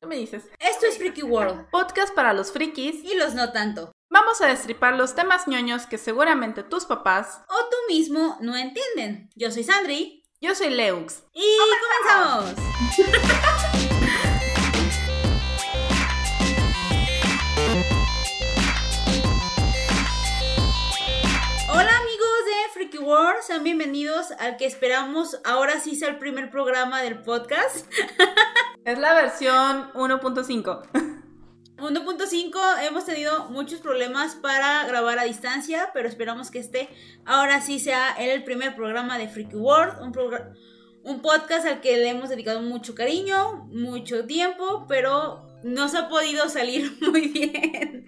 ¿Qué me dices? Esto es Freaky World. Podcast para los frikis. Y los no tanto. Vamos a destripar los temas ñoños que seguramente tus papás o tú mismo no entienden. Yo soy Sandri. Yo soy Leux. Y comenzamos. World, sean bienvenidos al que esperamos ahora sí sea el primer programa del podcast. Es la versión 1.5. 1.5 hemos tenido muchos problemas para grabar a distancia, pero esperamos que este ahora sí sea el primer programa de Freaky World, un, un podcast al que le hemos dedicado mucho cariño, mucho tiempo, pero no se ha podido salir muy bien.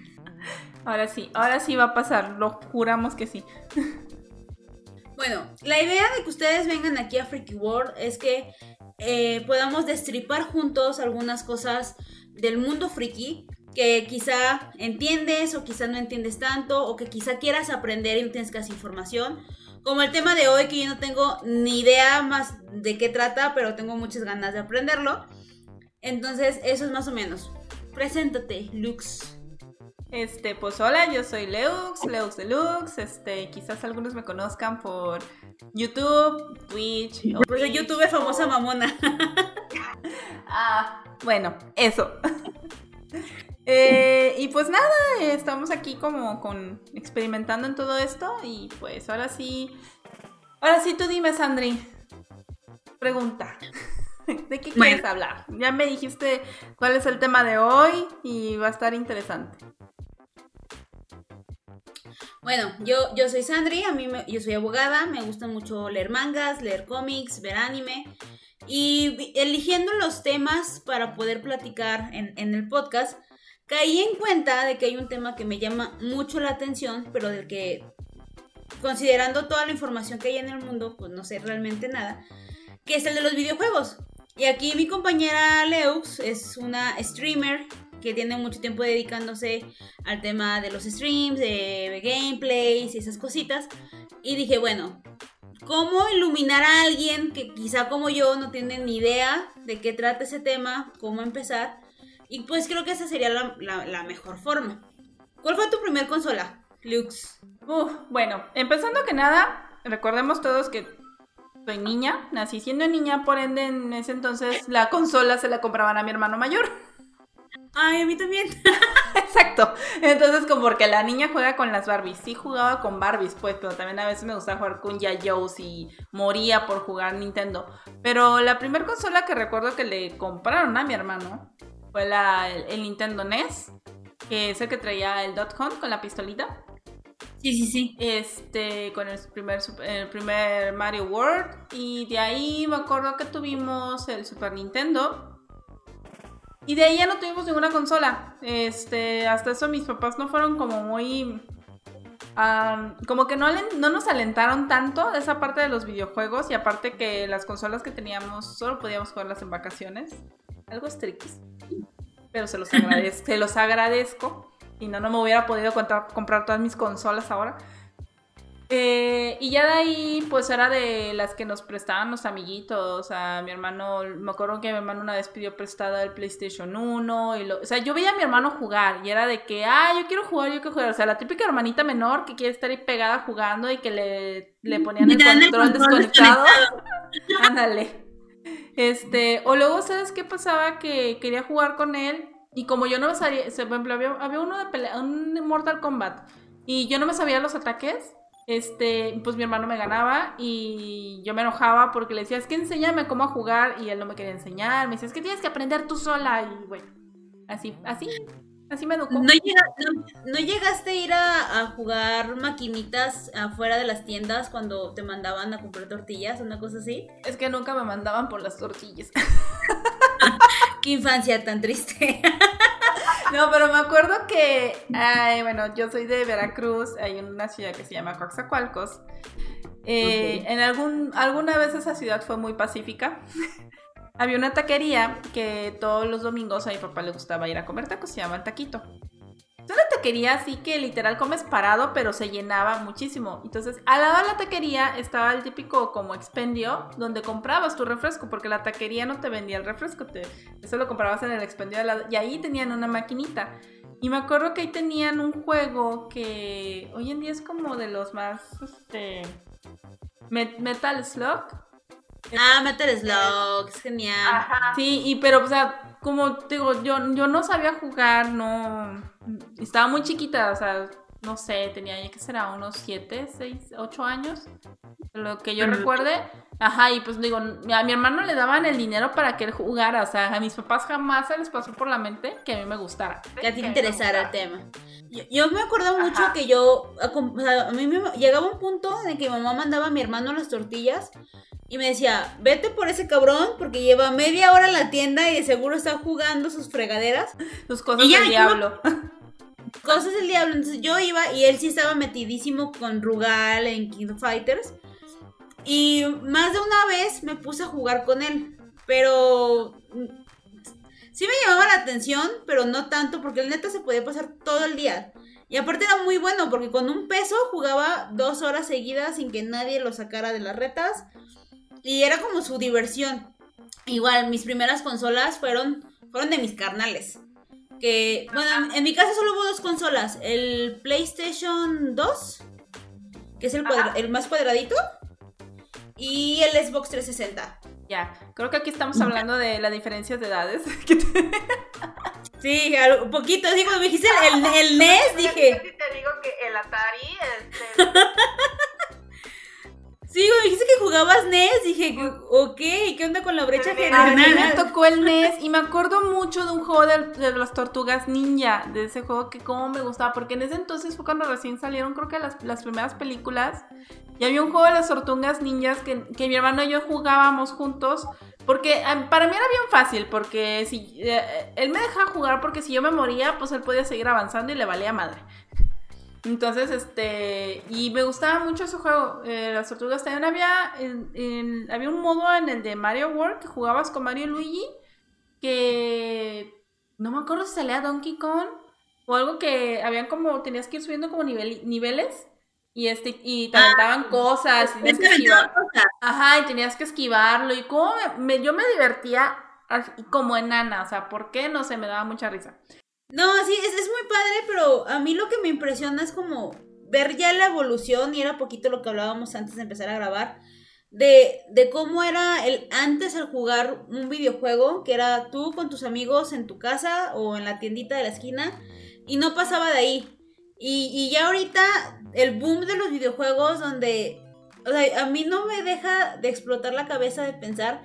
Ahora sí, ahora sí va a pasar, lo juramos que sí. Bueno, la idea de que ustedes vengan aquí a Freaky World es que eh, podamos destripar juntos algunas cosas del mundo friki que quizá entiendes o quizá no entiendes tanto o que quizá quieras aprender y no tienes casi información. Como el tema de hoy que yo no tengo ni idea más de qué trata, pero tengo muchas ganas de aprenderlo. Entonces, eso es más o menos. Preséntate, Lux. Este, pues hola, yo soy Leux, Leux Deluxe. Este, quizás algunos me conozcan por YouTube, Twitch. Por YouTube es famosa mamona. ah, bueno, eso. Eh, y pues nada, estamos aquí como con experimentando en todo esto y pues ahora sí, ahora sí tú dime Sandri, pregunta, ¿de qué quieres hablar? Ya me dijiste cuál es el tema de hoy y va a estar interesante. Bueno, yo, yo soy Sandri, a mí yo soy abogada, me gusta mucho leer mangas, leer cómics, ver anime. Y eligiendo los temas para poder platicar en, en, el podcast, caí en cuenta de que hay un tema que me llama mucho la atención, pero del que, considerando toda la información que hay en el mundo, pues no sé realmente nada, que es el de los videojuegos. Y aquí mi compañera Leux es una streamer que tiene mucho tiempo dedicándose al tema de los streams, de gameplays y esas cositas. Y dije, bueno, ¿cómo iluminar a alguien que quizá como yo no tiene ni idea de qué trata ese tema? ¿Cómo empezar? Y pues creo que esa sería la, mejor forma. ¿Cuál fue tu primer consola, Lux? bueno, empezando que nada, recordemos todos que soy niña, nací siendo niña, por ende en ese entonces la consola se la compraban a mi hermano mayor. Ay, a mí también. Exacto. Entonces, como porque la niña juega con las Barbies. Sí jugaba con Barbies, pues, pero también a veces me gustaba jugar con Yayos y moría por jugar Nintendo. Pero la primera consola que recuerdo que le compraron a mi hermano fue la, el, Nintendo NES, que es el que traía el Dot Hunt con la pistolita. Sí, sí, sí. Este, con el primer, el primer Mario World. Y de ahí me acuerdo que tuvimos el Super Nintendo y de ahí ya no tuvimos ninguna consola. Este, hasta eso mis papás no fueron como muy... como que no, no nos alentaron tanto esa parte de los videojuegos y aparte que las consolas que teníamos solo podíamos jugarlas en vacaciones. Algo estrictis. Pero se los, agradezco, se los agradezco. Y no, no me hubiera podido comprar todas mis consolas ahora. Eh, y ya de ahí, pues era de las que nos prestaban los amiguitos. A mi hermano, me acuerdo que mi hermano una vez pidió prestada el PlayStation 1. Y lo, o sea, yo veía a mi hermano jugar y era de que, ah, yo quiero jugar, yo quiero jugar. O sea, la típica hermanita menor que quiere estar ahí pegada jugando y que le, le ponían el control, desconectado. Ándale. Este, o luego, ¿sabes qué pasaba? Que quería jugar con él y como yo no me sabía, por ejemplo, había, había uno de pelea, un Mortal Kombat y yo no me sabía los ataques este, pues mi hermano me ganaba y yo me enojaba porque le decía, es que enséñame cómo jugar y él no me quería enseñar, me decía, es que tienes que aprender tú sola y bueno, así, así, así me educó. ¿No, llegaste a ir a, jugar maquinitas afuera de las tiendas cuando te mandaban a comprar tortillas, una cosa así? Es que nunca me mandaban por las tortillas. Qué infancia tan triste. No, pero me acuerdo que, ay, bueno, yo soy de Veracruz, hay una ciudad que se llama Coaxacualcos. Eh, En algún, alguna vez esa ciudad fue muy pacífica. Había una taquería que todos los domingos a mi papá le gustaba ir a comer tacos, se llama el Taquito. Es una taquería así que literal comes parado, pero se llenaba muchísimo. Entonces, al lado de la taquería estaba el típico como expendio, donde comprabas tu refresco, porque la taquería no te vendía el refresco, te, eso lo comprabas en el expendio de lado. Y ahí tenían una maquinita. Y me acuerdo que ahí tenían un juego que hoy en día es como de los más, este, Metal Slug. Ah, Metal Slug, es genial. Sí, y pero, o sea, como digo, yo, yo no sabía jugar, no. Estaba muy chiquita, o sea, no sé, tenía ya que será unos 7, 6, 8 años. Lo que yo recuerde. Ajá, y pues digo, a mi hermano le daban el dinero para que él jugara. O sea, a mis papás jamás se les pasó por la mente que a mí me gustara. Que a ti te interesara el tema. Yo, me acuerdo mucho que yo, o sea, a mí me llegaba un punto en que mi mamá mandaba a mi hermano las tortillas y me decía, vete por ese cabrón porque lleva media hora en la tienda y de seguro está jugando sus fregaderas. Sus cosas del diablo. cosas del diablo. Entonces yo iba y él sí estaba metidísimo con Rugal en King of Fighters. Y más de una vez me puse a jugar con él. Pero sí me llamaba la atención, pero no tanto porque el neta se podía pasar todo el día. Y aparte era muy bueno porque con un peso jugaba dos horas seguidas sin que nadie lo sacara de las retas. Y era como su diversión. Igual, mis primeras consolas fueron, fueron de mis carnales. Que, bueno, en mi casa solo hubo dos consolas. El PlayStation 2, que es el, el más cuadradito, y el Xbox 360. Ya, creo que aquí estamos hablando de la diferencia de edades. sí, un poquito, digo, me dijiste el, el NES, dije. Si te digo que el Atari, este... Sí, me dijiste que jugabas NES. Dije, ok, ¿qué onda con la brecha general? me tocó el NES y me acuerdo mucho de un juego de, las tortugas ninja. De ese juego que como me gustaba. Porque en ese entonces fue cuando recién salieron, creo que las, las primeras películas. Y había un juego de las tortugas ninjas que, que mi hermano y yo jugábamos juntos. Porque para mí era bien fácil, porque si eh, él me dejaba jugar porque si yo me moría, pues él podía seguir avanzando y le valía madre. Entonces, este, y me gustaba mucho ese juego. Eh, las tortugas también había, había un modo en el de Mario World que jugabas con Mario y Luigi que no me acuerdo si salía Donkey Kong o algo que habían como, tenías que ir subiendo como niveles y este, y te aventaban ah, cosas, y tenías que esquivar. Ajá, y tenías que esquivarlo. Y como me, yo me divertía como enana, o sea, ¿por qué? No sé, me daba mucha risa. No, sí, es, es muy padre, pero a mí lo que me impresiona es como ver ya la evolución, y era poquito lo que hablábamos antes de empezar a grabar, de, de cómo era el antes el jugar un videojuego, que era tú con tus amigos en tu casa o en la tiendita de la esquina, y no pasaba de ahí. Y, y ya ahorita el boom de los videojuegos donde, o sea, a mí no me deja de explotar la cabeza de pensar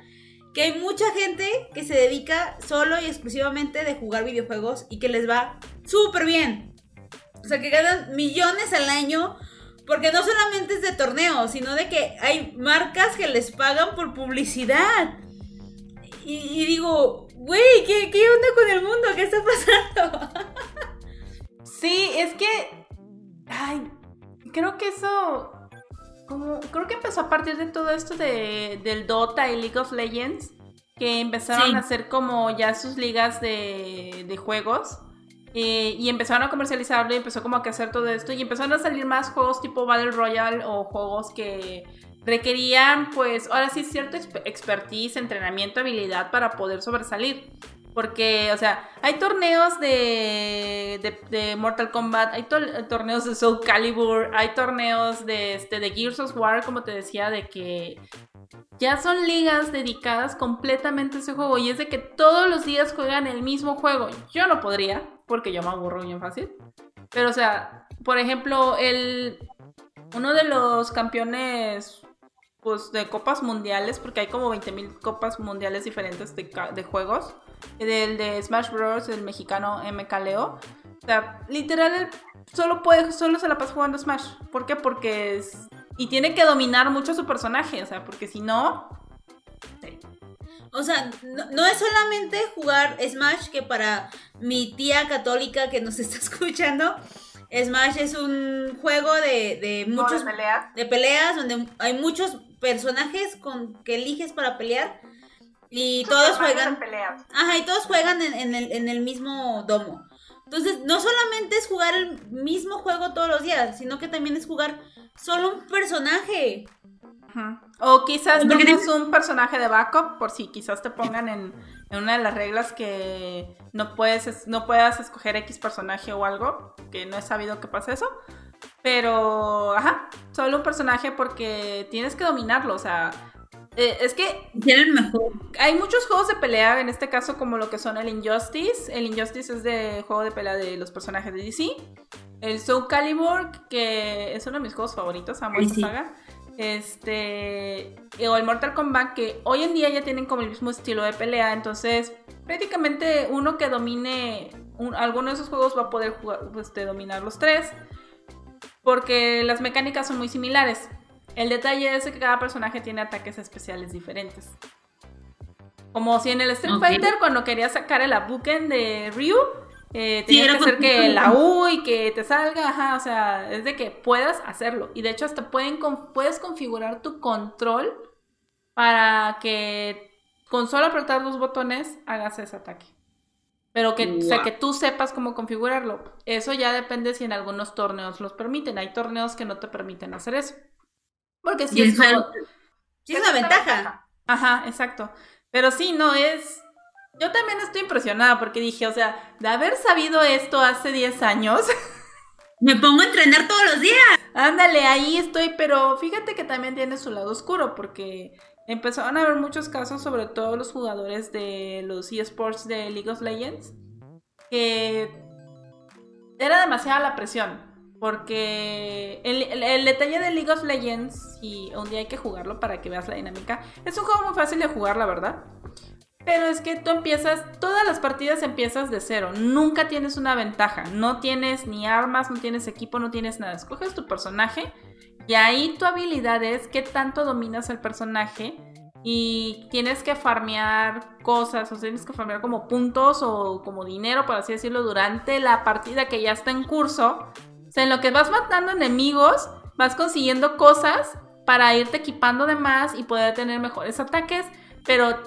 que hay mucha gente que se dedica solo y exclusivamente de jugar videojuegos y que les va súper bien. O sea, que ganan millones al año porque no solamente es de torneo, sino de que hay marcas que les pagan por publicidad. Y, digo, güey, ¿qué, ¿qué onda con el mundo? ¿Qué está pasando? sí, es que... Ay, creo que eso como, creo que empezó a partir de todo esto de, del Dota y League of Legends, que empezaron a hacer como ya sus ligas de, de juegos. Eh, y empezaron a comercializarlo y empezó como a hacer todo esto y empezaron a salir más juegos tipo Battle Royale o juegos que requerían pues ahora sí cierto expertise, entrenamiento, habilidad para poder sobresalir. Porque, o sea, hay torneos de, de, Mortal Kombat, hay torneos de Soul Calibur, hay torneos de, este, de Gears of War, como te decía, de que ya son ligas dedicadas completamente a ese juego. Y es de que todos los días juegan el mismo juego. Yo no podría, porque yo me aburro bien fácil. Pero, o sea, por ejemplo, el, uno de los campeones pues, de copas mundiales, porque hay como 20.000 copas mundiales diferentes de, de juegos del de Smash Bros, el mexicano MK Leo. O sea, literal, él solo, puede, solo se la pasa jugando Smash. ¿Por qué? Porque es... Y tiene que dominar mucho su personaje, o sea, porque si no... O sea, no, es solamente jugar Smash, que para mi tía católica que nos está escuchando, Smash es un juego de, de muchos... de peleas. De peleas, donde hay muchos personajes con, que eliges para pelear. Y todos juegan. Ajá, y todos juegan en, el, en el mismo domo. Entonces, no solamente es jugar el mismo juego todos los días, sino que también es jugar solo un personaje. Ajá. O quizás tengas un personaje de backup, por si quizás te pongan en, en una de las reglas que no puedes no puedas escoger X personaje o algo, que no he sabido que pasa eso. Pero, ajá, solo un personaje porque tienes que dominarlo, o sea, eh, es que Tienen mejor. hay muchos juegos de pelea, en este caso como lo que son el Injustice. El Injustice es de juego de pelea de los personajes de DC. El Soul Calibur, que es uno de mis juegos favoritos, amo sí. saga. Este. O el Mortal Kombat, que hoy en día ya tienen como el mismo estilo de pelea. Entonces, prácticamente uno que domine un- alguno de esos juegos va a poder jugar, este, dominar los tres. Porque las mecánicas son muy similares. El detalle es que cada personaje tiene ataques especiales diferentes. Como si en el Street. Fighter, cuando querías sacar el Abuken de Ryu, eh, tenías que hacer que la U y que te salga, ajá, o sea, es de que puedas hacerlo. Y de hecho hasta pueden puedes configurar tu control para que con solo apretar dos botones hagas ese ataque. Pero que, o sea, que tú sepas cómo configurarlo. Eso ya depende si en algunos torneos los permiten. Hay torneos que no te permiten hacer eso. Porque si es una ventaja. Ajá, exacto. Pero sí, no es. Yo también estoy impresionada porque dije, o sea, de haber sabido esto hace 10 años, Me pongo a entrenar todos los días. ándale, ahí estoy, pero fíjate que también tiene su lado oscuro porque empezaron a haber muchos casos, sobre todo los jugadores de los eSports de League of Legends, que era demasiada la presión. Porque el, el- detalle de League of Legends, y un día hay que jugarlo para que veas la dinámica, es un juego muy fácil de jugar, la verdad. Pero es que tú empiezas, todas las partidas empiezas de cero, nunca tienes una ventaja, no tienes ni armas, no tienes equipo, no tienes nada, escoges tu personaje y ahí tu habilidad es qué tanto dominas el personaje y tienes que farmear cosas, o tienes que farmear como puntos o como dinero, por así decirlo, durante la partida que ya está en curso. O sea, en lo que vas matando enemigos, vas consiguiendo cosas para irte equipando de más y poder tener mejores ataques, pero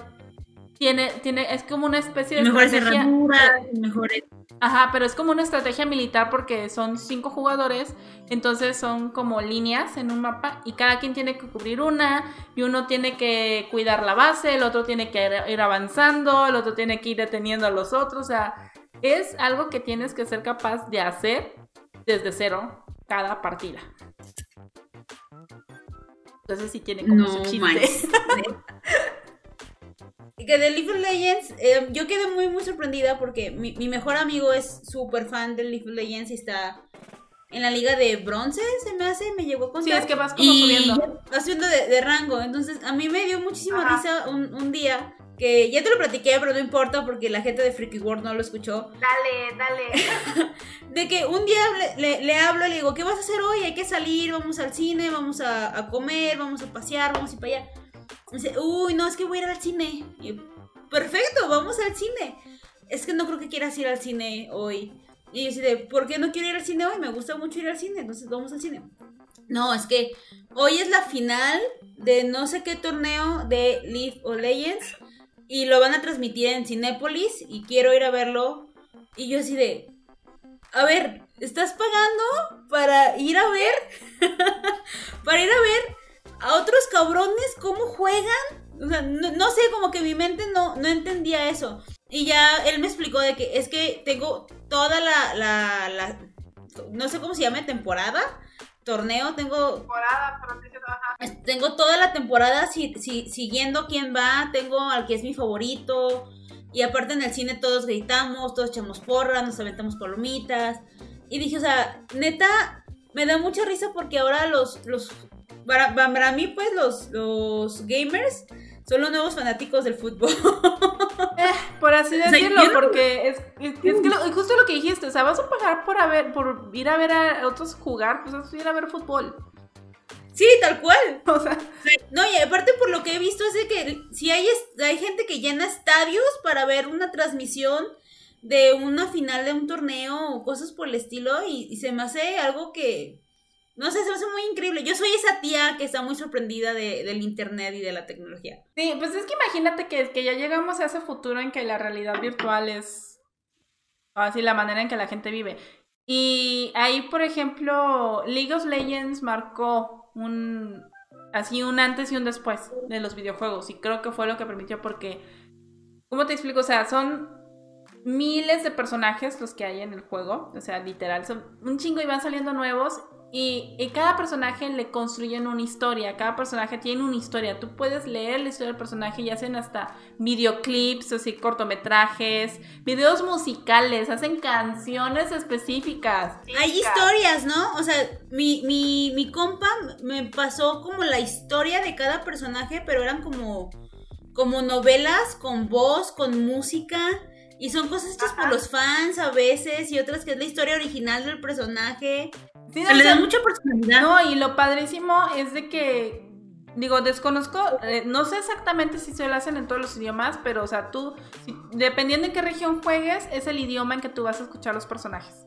tiene, tiene, es como una especie de Mejores estrategia. herraduras, mejores. Ajá, pero es como una estrategia militar porque son cinco jugadores, entonces son como líneas en un mapa y cada quien tiene que cubrir una y uno tiene que cuidar la base, el otro tiene que ir, ir avanzando, el otro tiene que ir deteniendo a los otros, o sea, es algo que tienes que ser capaz de hacer desde cero cada partida. Entonces sí tiene como No su chiste. que de League of Legends, eh, yo quedé muy, muy sorprendida porque mi, mi mejor amigo es súper fan de League of Legends y está en la liga de bronce, se me hace, me llegó a contar. Sí, es que vas como y subiendo. va subiendo de, de rango. Entonces, a mí me dio muchísima Ajá. risa un, un día que ya te lo platiqué, pero no importa porque la gente de Freaky World no lo escuchó. Dale, dale. De que un día le, le- le hablo y le digo, ¿qué vas a hacer hoy? Hay que salir, vamos al cine, vamos a, a comer, vamos a pasear, vamos a ir para allá. Dice, uy, no, es que voy a ir al cine. Y perfecto, vamos al cine. Es que no creo que quieras ir al cine hoy. Y yo así de, ¿por qué no quiero ir al cine hoy? Me gusta mucho ir al cine, entonces vamos al cine. No, es que hoy es la final de no sé qué torneo de League of Legends y lo van a transmitir en Cinépolis y quiero ir a verlo. Y yo así de, a ver, ¿estás pagando para ir a ver? para ir a ver a otros cabrones cómo juegan. O sea, no, no sé, como que mi mente no, no entendía eso. Y ya él me explicó de que es que tengo toda la, la, la- no sé cómo se llama, temporada, torneo, tengo Temporada, pero es- Tengo toda la temporada si- si- siguiendo quién va, tengo al que es mi favorito. Y aparte en el cine todos gritamos, todos echamos porras, nos aventamos palomitas. Y dije, o sea, neta, me da mucha risa porque ahora los, los para, para mí pues los, los gamers son los nuevos fanáticos del fútbol. Por así decirlo, porque es, es- es que lo- justo lo que dijiste, o sea, vas a pagar por, haber, por ir a ver a otros jugar, pues es ir a ver fútbol. sí, tal cual. O sea, No, y aparte por lo que he visto es de que si hay, hay gente que llena estadios para ver una transmisión de una final de un torneo o cosas por el estilo y, y se me hace algo que, no sé, se me hace muy increíble. Yo soy esa tía que está muy sorprendida de- del internet y de la tecnología. sí, pues es que imagínate que, que ya llegamos a ese futuro en que la realidad virtual es así la manera en que la gente vive. Y ahí, por ejemplo, League of Legends marcó un así un antes y un después de los videojuegos y creo que fue lo que permitió porque ¿cómo te explico? O sea, son miles de personajes los que hay en el juego, o sea, literal, son un chingo y van saliendo nuevos y, cada personaje le construyen una historia, cada personaje tiene una historia. Tú puedes leer la historia del personaje y hacen hasta videoclips, así cortometrajes, videos musicales, hacen canciones específicas. Hay historias, ¿no? O sea, mi, mi, mi compa me pasó como la historia de cada personaje, pero eran como, como novelas con voz, con música. Y son cosas hechas por los fans a veces y otras que es la historia original del personaje. Sí, le da mucha personalidad. No, y lo padrísimo es de que, digo, desconozco, eh, no sé exactamente si se lo hacen en todos los idiomas, pero, o sea, tú, dependiendo en qué región juegues, es el idioma en que tú vas a escuchar los personajes.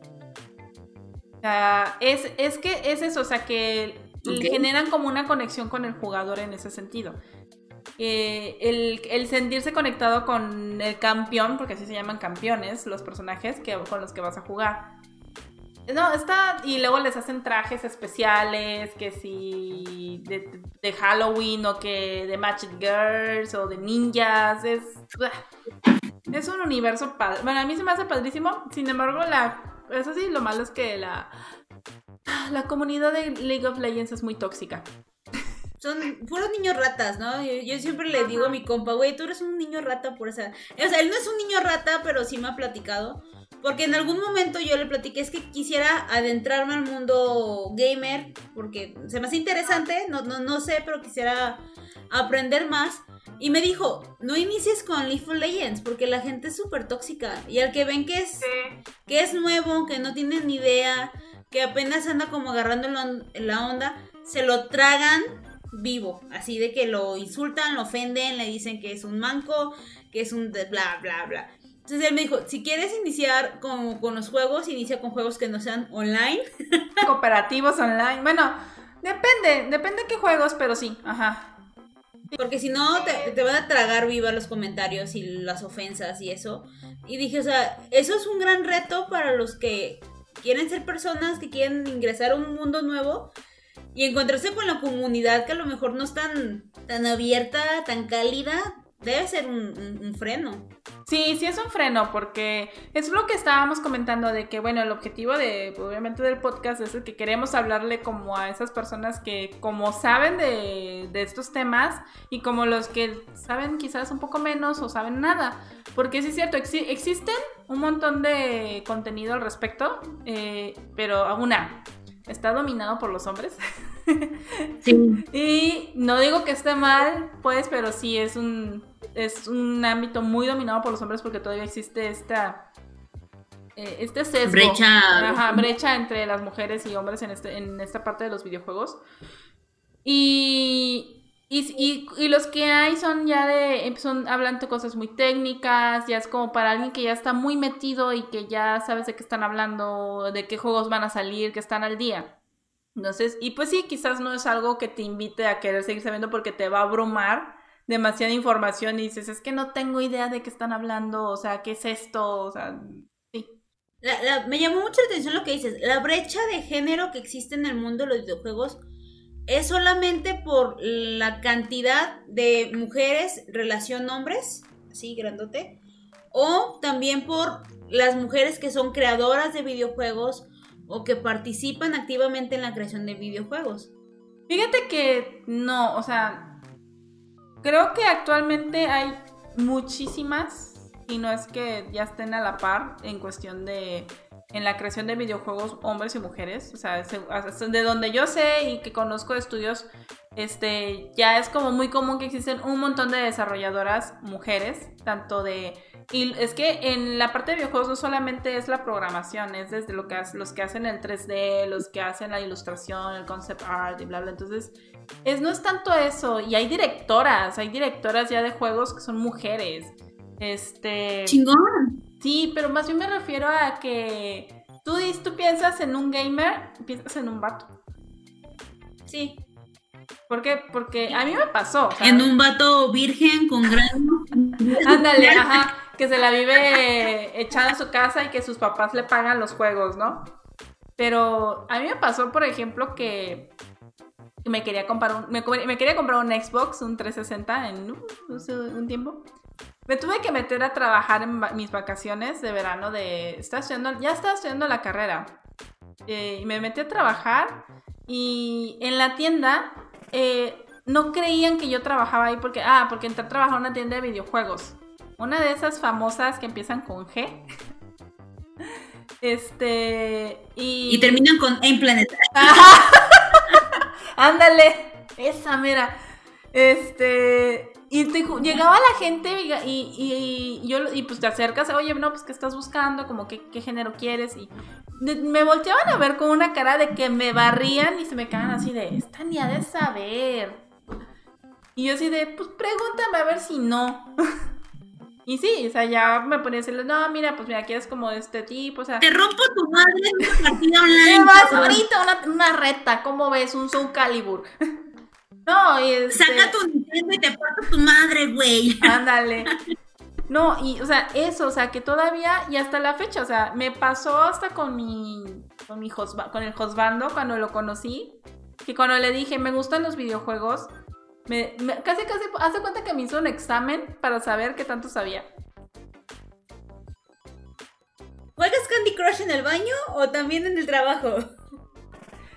O sea, es, es que es eso, o sea, que generan como una conexión con el jugador en ese sentido. Eh, el, el, sentirse conectado con el campeón, porque así se llaman campeones los personajes que, con los que vas a jugar. No, está. Y luego les hacen trajes especiales, que si. De, Halloween o que de Magic Girls o de ninjas. Es. Es un universo padre. Bueno, a mí se me hace padrísimo. Sin embargo, la. Eso sí, lo malo es que la. La comunidad de League of Legends es muy tóxica. Son puros niños ratas, ¿no? Yo, siempre le digo a mi compa, güey, tú eres un niño rata por esa. O sea, él no es un niño rata, pero sí me ha platicado porque en algún momento yo le platiqué, es que quisiera adentrarme al mundo gamer, porque se me hace interesante, no, no, no sé, pero quisiera aprender más. Y me dijo, no inicies con League of Legends, porque la gente es súper tóxica. Y al que ven que es, que es nuevo, que no tienen ni idea, que apenas anda como agarrando la onda, se lo tragan vivo. Así de que lo insultan, lo ofenden, le dicen que es un manco, que es un bla, bla, bla. Entonces él me dijo, si quieres iniciar con, con los juegos, inicia con juegos que no sean online. Cooperativos online. Bueno, depende, depende de qué juegos, pero sí, ajá. Porque si no, te, te, van a tragar viva los comentarios y las ofensas y eso. Y dije, o sea, eso es un gran reto para los que quieren ser personas, que quieren ingresar a un mundo nuevo y encontrarse con la comunidad que a lo mejor no es tan, tan abierta, tan cálida, debe ser un, freno. Sí, sí es un freno, porque es lo que estábamos comentando de que, bueno, el objetivo de, obviamente, del podcast es el que queremos hablarle como a esas personas que, como saben de, estos temas y como los que saben quizás un poco menos o saben nada. Porque sí es cierto, existen un montón de contenido al respecto, eh, pero una, está dominado por los hombres. Sí. y no digo que esté mal, pues, pero sí es un es un ámbito muy dominado por los hombres porque todavía existe esta eh, este sesgo. Brecha. brecha entre las mujeres y hombres en, este, en esta parte de los videojuegos. Y, y, y, los que hay son ya de, son hablando cosas muy técnicas, ya es como para alguien que ya está muy metido y que ya sabes de qué están hablando, de qué juegos van a salir, que están al día. Entonces, y pues sí, quizás no es algo que te invite a querer seguir sabiendo porque te va a abrumar demasiada información y dices, es que no tengo idea de qué están hablando, o sea, ¿qué es esto? O sea, sí. me llamó mucho la atención lo que dices, la brecha de género que existe en el mundo de los videojuegos es solamente por la cantidad de mujeres relación hombres, así grandote, o también por las mujeres que son creadoras de videojuegos o que participan activamente en la creación de videojuegos. Fíjate que no, o sea, Creo que actualmente hay muchísimas, y no es que ya estén a la par en cuestión de en la creación de videojuegos hombres y mujeres, o sea, de donde yo sé y que conozco estudios, este, ya es como muy común que existen un montón de desarrolladoras mujeres, tanto de y es que en la parte de videojuegos no solamente es la programación, es desde lo que los que hacen el 3D, los que hacen la ilustración, el concept art y bla bla. Entonces, es, no es tanto eso. Y hay directoras, hay directoras ya de juegos que son mujeres. Este. Chingón. Sí, pero más bien me refiero a que tú, tú piensas en un gamer, piensas en un vato. Sí. ¿Por qué? Porque a mí me pasó. En un vato virgen con gran. Ándale, ajá. Que se la vive echada en su casa y que sus papás le pagan los juegos, ¿no? Pero a mí me pasó, por ejemplo, que me quería comprar un, me, quería comprar un Xbox, un 360 en uh, un tiempo. Me tuve que meter a trabajar en mis vacaciones de verano de... Estaba estudiando, ya estaba estudiando la carrera. Eh, y me metí a trabajar y en la tienda eh, no creían que yo trabajaba ahí porque... Ah, porque entré a trabajar en una tienda de videojuegos. Una de esas famosas que empiezan con G. Este... Y, y terminan con Aim Planet. Ándale, esa mera. Este, y llegaba la gente y, yo, y pues te acercas, oye, no, pues ¿qué estás buscando? Como qué, qué género quieres. Y me volteaban a ver con una cara de que me barrían y se me cagan así de, esta ni ha de saber. Y yo así de, pues pregúntame a ver si no. Y sí, o sea, ya me ponía a decirle, no, mira, pues mira, quieres como este tipo, o sea. Te rompo tu madre en una partida online. Me vas ahorita una, una reta, ¿cómo ves? Un Soul Calibur. no, y este... Saca tu Nintendo y te parto tu madre, güey. Ándale. No, y, o sea, eso, o sea, que todavía, y hasta la fecha, o sea, me pasó hasta con mi, con mi con el Josbando cuando lo conocí, que cuando le dije, me gustan los videojuegos, me, casi, casi, hace cuenta que me hizo un examen para saber qué tanto sabía. ¿Juegas Candy Crush en el baño o también en el trabajo?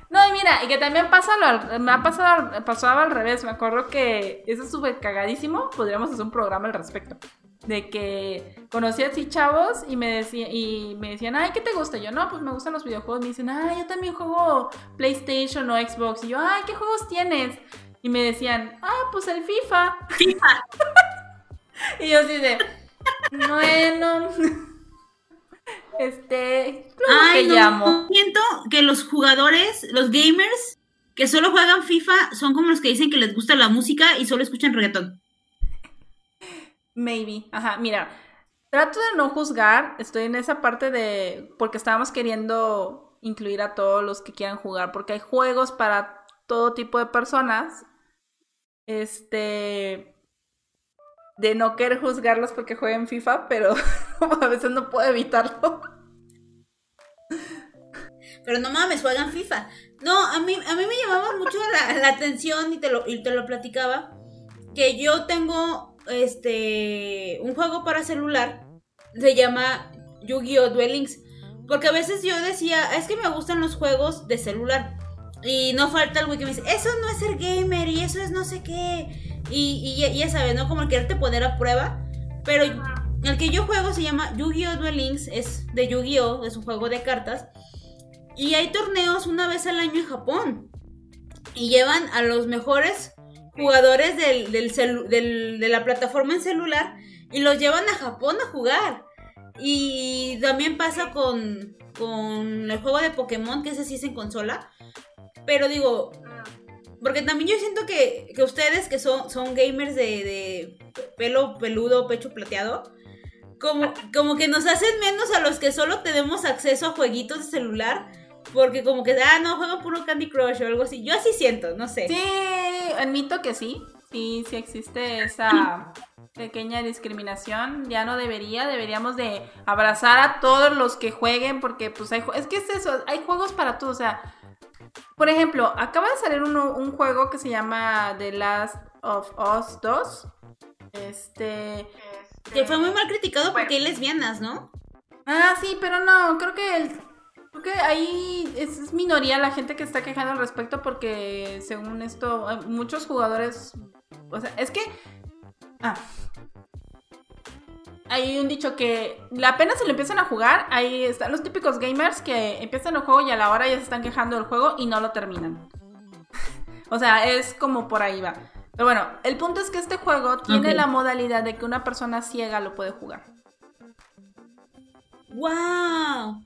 No, y mira, y que también pasa me ha pasado, pasado al revés. Me acuerdo que eso es súper cagadísimo. Podríamos hacer un programa al respecto. De que conocí a así chavos y me, decía, y me decían, ay, ¿qué te gusta? yo, no, pues me gustan los videojuegos. Me dicen, ay, yo también juego PlayStation o Xbox. Y yo, ay, ¿qué juegos tienes? Y me decían, ah, pues el FIFA. FIFA. y yo así de, bueno, este, Ay, que llamo. Siento que los jugadores, los gamers que solo juegan FIFA son como los que dicen que les gusta la música y solo escuchan reggaetón. Maybe, ajá, mira, trato de no juzgar, estoy en esa parte de, porque estábamos queriendo incluir a todos los que quieran jugar, porque hay juegos para todo tipo de personas. Este. De no querer juzgarlos porque jueguen FIFA, pero a veces no puedo evitarlo. Pero no mames, juegan FIFA. No, a mí, a mí me llamaba mucho la, atención y te, lo, y te lo platicaba. Que yo tengo este un juego para celular. Se llama Yu-Gi-Oh! Duel Links. Porque a veces yo decía, es que me gustan los juegos de celular. Y no falta el güey que me dice, eso no es ser gamer y eso es no sé qué. Y, y, ya sabes, ¿no? Como el quererte poner a prueba. Pero el que yo juego se llama Yu-Gi-Oh! Duel Links, es de Yu-Gi-Oh! Es un juego de cartas. Y hay torneos una vez al año en Japón. Y llevan a los mejores jugadores del, del, de la plataforma en celular y los llevan a Japón a jugar. Y también pasa con, con el juego de Pokémon, que ese sí es en consola. Pero digo, porque también yo siento que, ustedes que son, son gamers de, pelo peludo, pecho plateado, como, como que nos hacen menos a los que solo tenemos acceso a jueguitos de celular. Porque como que, ah, no, juego puro Candy Crush o algo así. Yo así siento, no sé. Sí, admito que sí. Sí, sí existe esa pequeña discriminación. Ya no debería, deberíamos de abrazar a todos los que jueguen porque pues hay... Es que es eso, hay juegos para todos. O sea, por ejemplo, acaba de salir un juego que se llama The Last of Us 2. Este. Que fue muy mal criticado porque hay lesbianas, ¿no? Ah, sí, pero no, creo que el, creo que ahí es, minoría la gente que está quejando al respecto porque según esto, muchos jugadores. O sea, es que. Ah, hay un dicho que la pena se lo empiezan a jugar, ahí están los típicos gamers que empiezan el juego y a la hora ya se están quejando del juego y no lo terminan. o sea, es como por ahí va. Pero bueno, el punto es que este juego tiene la modalidad de que una persona ciega lo puede jugar. ¡Wow!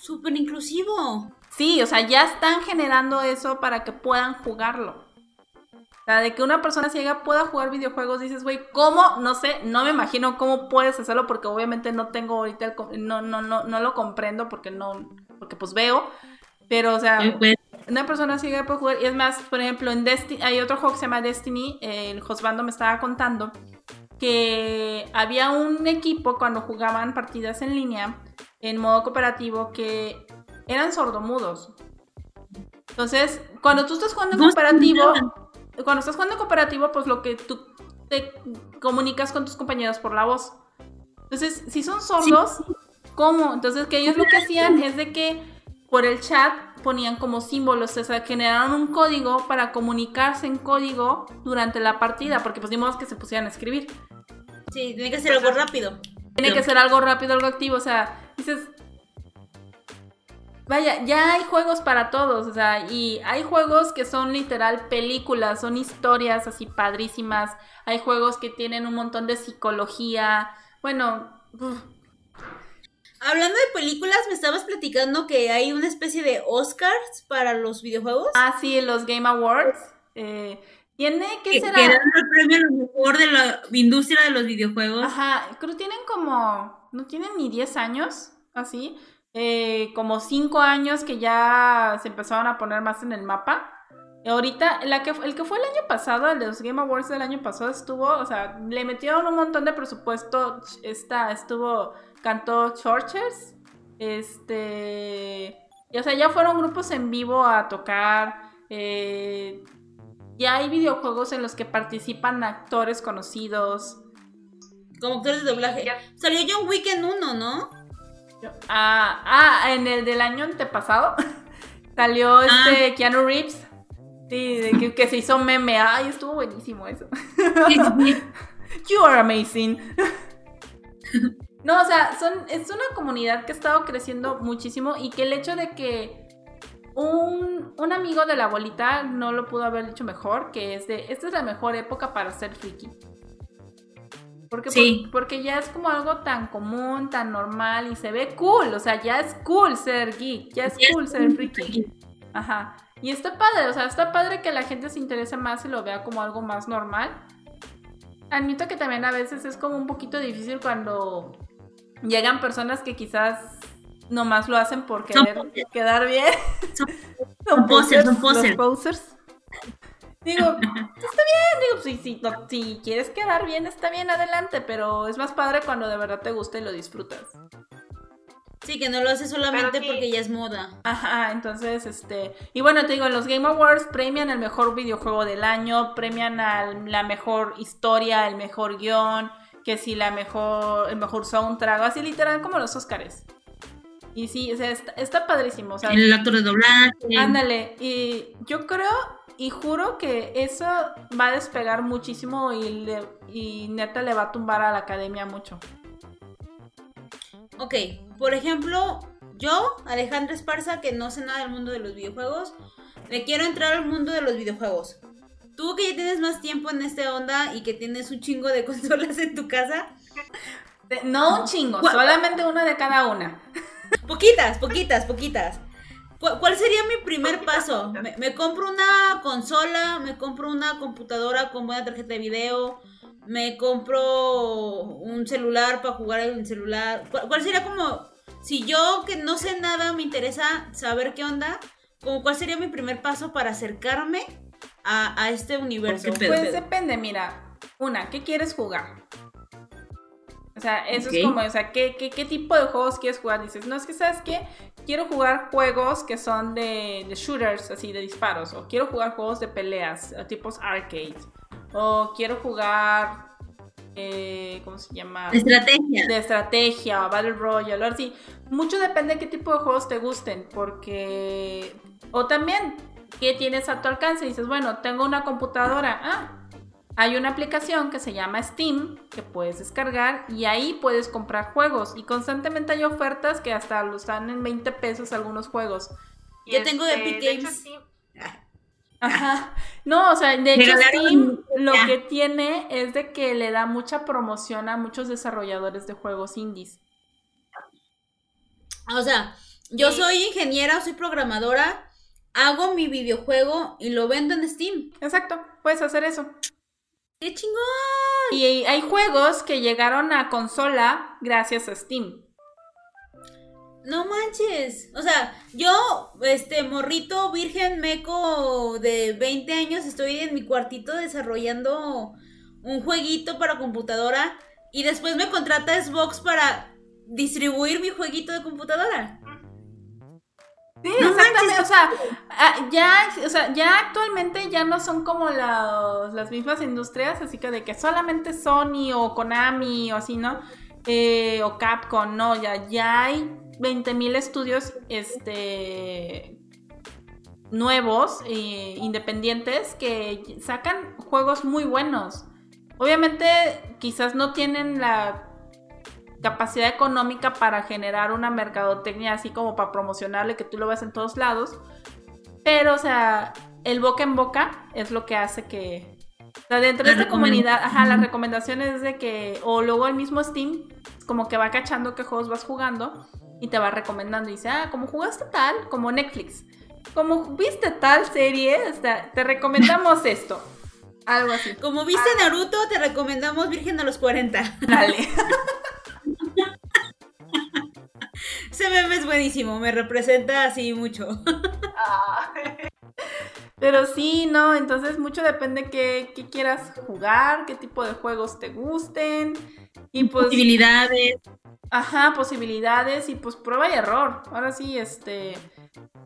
¡Súper inclusivo! Sí, o sea, ya están generando eso para que puedan jugarlo de que una persona ciega pueda jugar videojuegos, dices, güey, ¿cómo? No sé, no me imagino cómo puedes hacerlo porque obviamente no tengo ahorita, no, no, no, no lo comprendo porque no, porque pues veo, pero o sea, pues. una persona ciega puede jugar, y es más, por ejemplo, en Destiny, hay otro juego que se llama Destiny, el Josbando me estaba contando, que había un equipo cuando jugaban partidas en línea en modo cooperativo que eran sordomudos. Entonces, cuando tú estás jugando en No cooperativo. Cuando estás jugando en cooperativo, pues lo que tú te comunicas con tus compañeros por la voz. Entonces, si son sordos, ¿cómo? Entonces, que ellos lo que hacían es de que por el chat ponían como símbolos, o sea, generaron un código para comunicarse en código durante la partida, porque pues ni modo que se pusieran a escribir. Sí, tiene que ser algo rápido. Tiene que ser algo rápido, algo activo, o sea, dices... Vaya, ya hay juegos para todos, o sea, y hay juegos que son literal películas, son historias así padrísimas, hay juegos que tienen un montón de psicología, bueno, uf, Hablando de películas, me estabas platicando que hay una especie de Oscars para los videojuegos. ah sí, los Game Awards, eh, tiene, ¿qué que, será? que dan el premio a lo mejor de la industria de los videojuegos. Ajá, creo que tienen como, no tienen ni 10 años, así, eh, como 5 años que ya se empezaron a poner más en el mapa. Ahorita, la que, el que fue el año pasado, el de los Game Awards del año pasado, estuvo, o sea, le metieron un montón de presupuesto, esta, estuvo, cantó Churches, este, y, o sea, ya fueron grupos en vivo a tocar, eh, ya hay videojuegos en los que participan actores conocidos, Como actores de doblaje. Salió John Wick en uno, ¿no? Ah, ah, en el del año antepasado salió este Keanu Reeves. Sí, de que, que se hizo meme. Ay, estuvo buenísimo eso. Sí, sí. You are amazing. No, o sea, son, es una comunidad que ha estado creciendo muchísimo y que el hecho de que un, un amigo de la abuelita no lo pudo haber dicho mejor, que es de, esta es la mejor época para ser friki. Porque, Sí. por- porque ya es como algo tan común, tan normal y se ve cool. O sea, ya es cool ser geek, ya es Ya es cool ser friki. Ajá. Y está padre, o sea, está padre que la gente se interese más y lo vea como algo más normal. Admito que también a veces es como un poquito difícil cuando llegan personas que quizás nomás lo hacen por Son querer posers. quedar bien. Son- son posers, son los posers. Digo, está bien, digo, si, si, no- si quieres quedar bien, está bien, adelante, pero es más padre cuando de verdad te gusta y lo disfrutas. Sí, que no lo hace solamente porque ya es moda. Ajá, entonces, este... Y bueno, te digo, los Game Awards premian el mejor videojuego del año, premian a la mejor historia, el mejor guion, que si la mejor, el mejor soundtrack, así literal como los Oscars. Y sí, o sea, está, está padrísimo, o sea, El actor de doblaje. ándale, y yo creo y juro que eso va a despegar muchísimo y, le- y neta le va a tumbar a la academia mucho. Ok, por ejemplo, yo, Alejandra Esparza, que no sé nada del mundo de los videojuegos, le quiero entrar al mundo de los videojuegos. Tú que ya tienes más tiempo en esta onda y que tienes un chingo de consolas en tu casa, No un chingo, ¿Cuál- solamente una de cada una. poquitas, poquitas, poquitas. ¿Cu- ¿Cuál sería mi primer paso? Me, me compro una consola, me compro una computadora con buena tarjeta de video, me compro un celular para jugar en el celular. ¿Cuál, cuál sería como, si yo que no sé nada me interesa saber qué onda, como cuál sería mi primer paso para acercarme a, a este universo? Pues depende, mira. Una, ¿qué quieres jugar? O sea, eso es como, o sea, ¿qué, qué, qué tipo de juegos quieres jugar? Dices, no, es que, ¿sabes qué? Quiero jugar juegos que son de, de shooters, así, de disparos. O quiero jugar juegos de peleas, tipos arcade. O quiero jugar, eh, ¿cómo se llama? Estrategia. de estrategia o Battle Royale o así. Mucho depende de qué tipo de juegos te gusten, porque... O también, ¿qué tienes a tu alcance? Dices, bueno, tengo una computadora. Ah, hay una aplicación que se llama Steam, que puedes descargar y ahí puedes comprar juegos. Y constantemente hay ofertas que hasta los dan en 20 pesos algunos juegos. Yo tengo este, Epic de hecho, Games. Ajá. No, o sea, de hecho Steam lo que tiene es de que le da mucha promoción a muchos desarrolladores de juegos indies. O sea, yo Sí. soy ingeniera, soy programadora, hago mi videojuego y lo vendo en Steam. Exacto, puedes hacer eso. ¡Qué chingón! Y hay juegos que llegaron a consola gracias a Steam. No manches. O sea, yo, este, morrito, virgen, meco de 20 años, estoy en mi cuartito desarrollando un jueguito para computadora y después me contrata Xbox para distribuir mi jueguito de computadora. Sí, exactamente. O sea, ah, ya, o sea, ya actualmente ya no son como la- las mismas industrias, así que de que solamente Sony o Konami o así, ¿no? Eh, o Capcom, no, ya, ya hay 20.000 estudios este, nuevos, eh, independientes, que sacan juegos muy buenos. Obviamente, quizás no tienen la capacidad económica para generar una mercadotecnia así como para promocionarle que tú lo ves en todos lados. Pero, o sea, el boca en boca es lo que hace que... O sea, dentro de La esta recomen- comunidad, ajá, las Ujú. recomendaciones es de que, o luego el mismo Steam, como que va cachando qué juegos vas jugando y te va recomendando. Y dice, ah, como jugaste tal, como Netflix. Como viste tal serie, o sea, te recomendamos esto. Algo así. Como viste Naruto, te recomendamos Virgen a los 40. Dale. Ese meme es buenísimo, me representa así mucho. Ah, Pero sí, no, entonces mucho depende qué, qué quieras jugar, qué tipo de juegos te gusten. Y pues, Posibilidades. ajá, posibilidades y pues prueba y error. Ahora sí, este,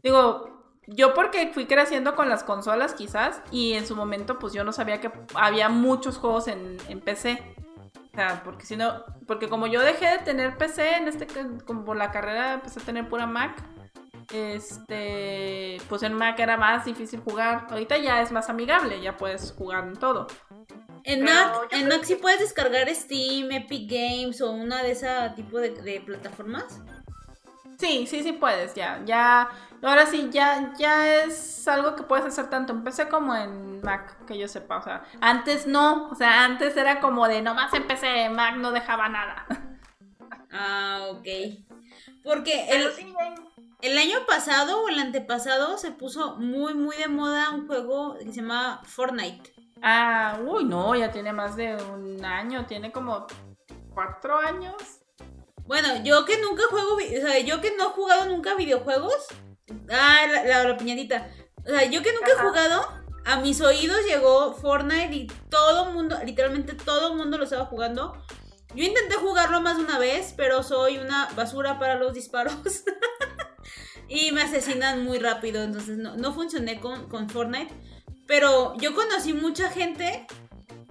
digo, yo porque fui creciendo con las consolas quizás y en su momento pues yo no sabía que había muchos juegos en, en PC. O sea, porque si no, porque como yo dejé de tener PC en este, como por la carrera empecé a tener pura Mac. Este, pues en Mac era más difícil jugar. Ahorita ya es más amigable, ya puedes jugar en todo. En Pero Mac, en Mac sí puedes descargar Steam, Epic Games o una de ese tipo de, de plataformas. Sí, sí, sí puedes, ya, ya, ahora sí, ya, ya es algo que puedes hacer tanto en PC como en Mac, que yo sepa, o sea, antes no, o sea, antes era como de nomás en PC, Mac no dejaba nada. Ah, ok. Porque el, el año pasado o el antepasado se puso muy, muy de moda un juego que se llama Fortnite. Ah, uy, no, ya tiene más de un año, tiene como cuatro años. Bueno, yo que nunca juego, o sea, yo que no he jugado nunca videojuegos. Ah, la, la, la piñadita. O sea, yo que nunca he jugado, a mis oídos llegó Fortnite y todo mundo, literalmente todo el mundo lo estaba jugando. Yo intenté jugarlo más de una vez, pero soy una basura para los disparos. y me asesinan muy rápido, entonces no, no funcioné con, con Fortnite. Pero yo conocí mucha gente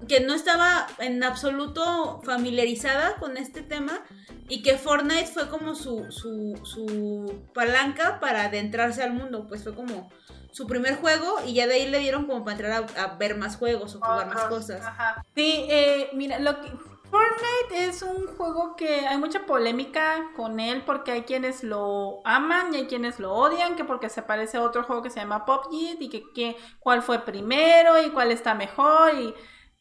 que no estaba en absoluto familiarizada con este tema y que Fortnite fue como su, su, su palanca para adentrarse al mundo, pues fue como su primer juego y ya de ahí le dieron como para entrar a, a ver más juegos o jugar más cosas. Ajá. Sí, eh, mira, lo que Fortnite es un juego que hay mucha polémica con él porque hay quienes lo aman y hay quienes lo odian, que porque se parece a otro juego que se llama PUBG y que, que cuál fue primero y cuál está mejor y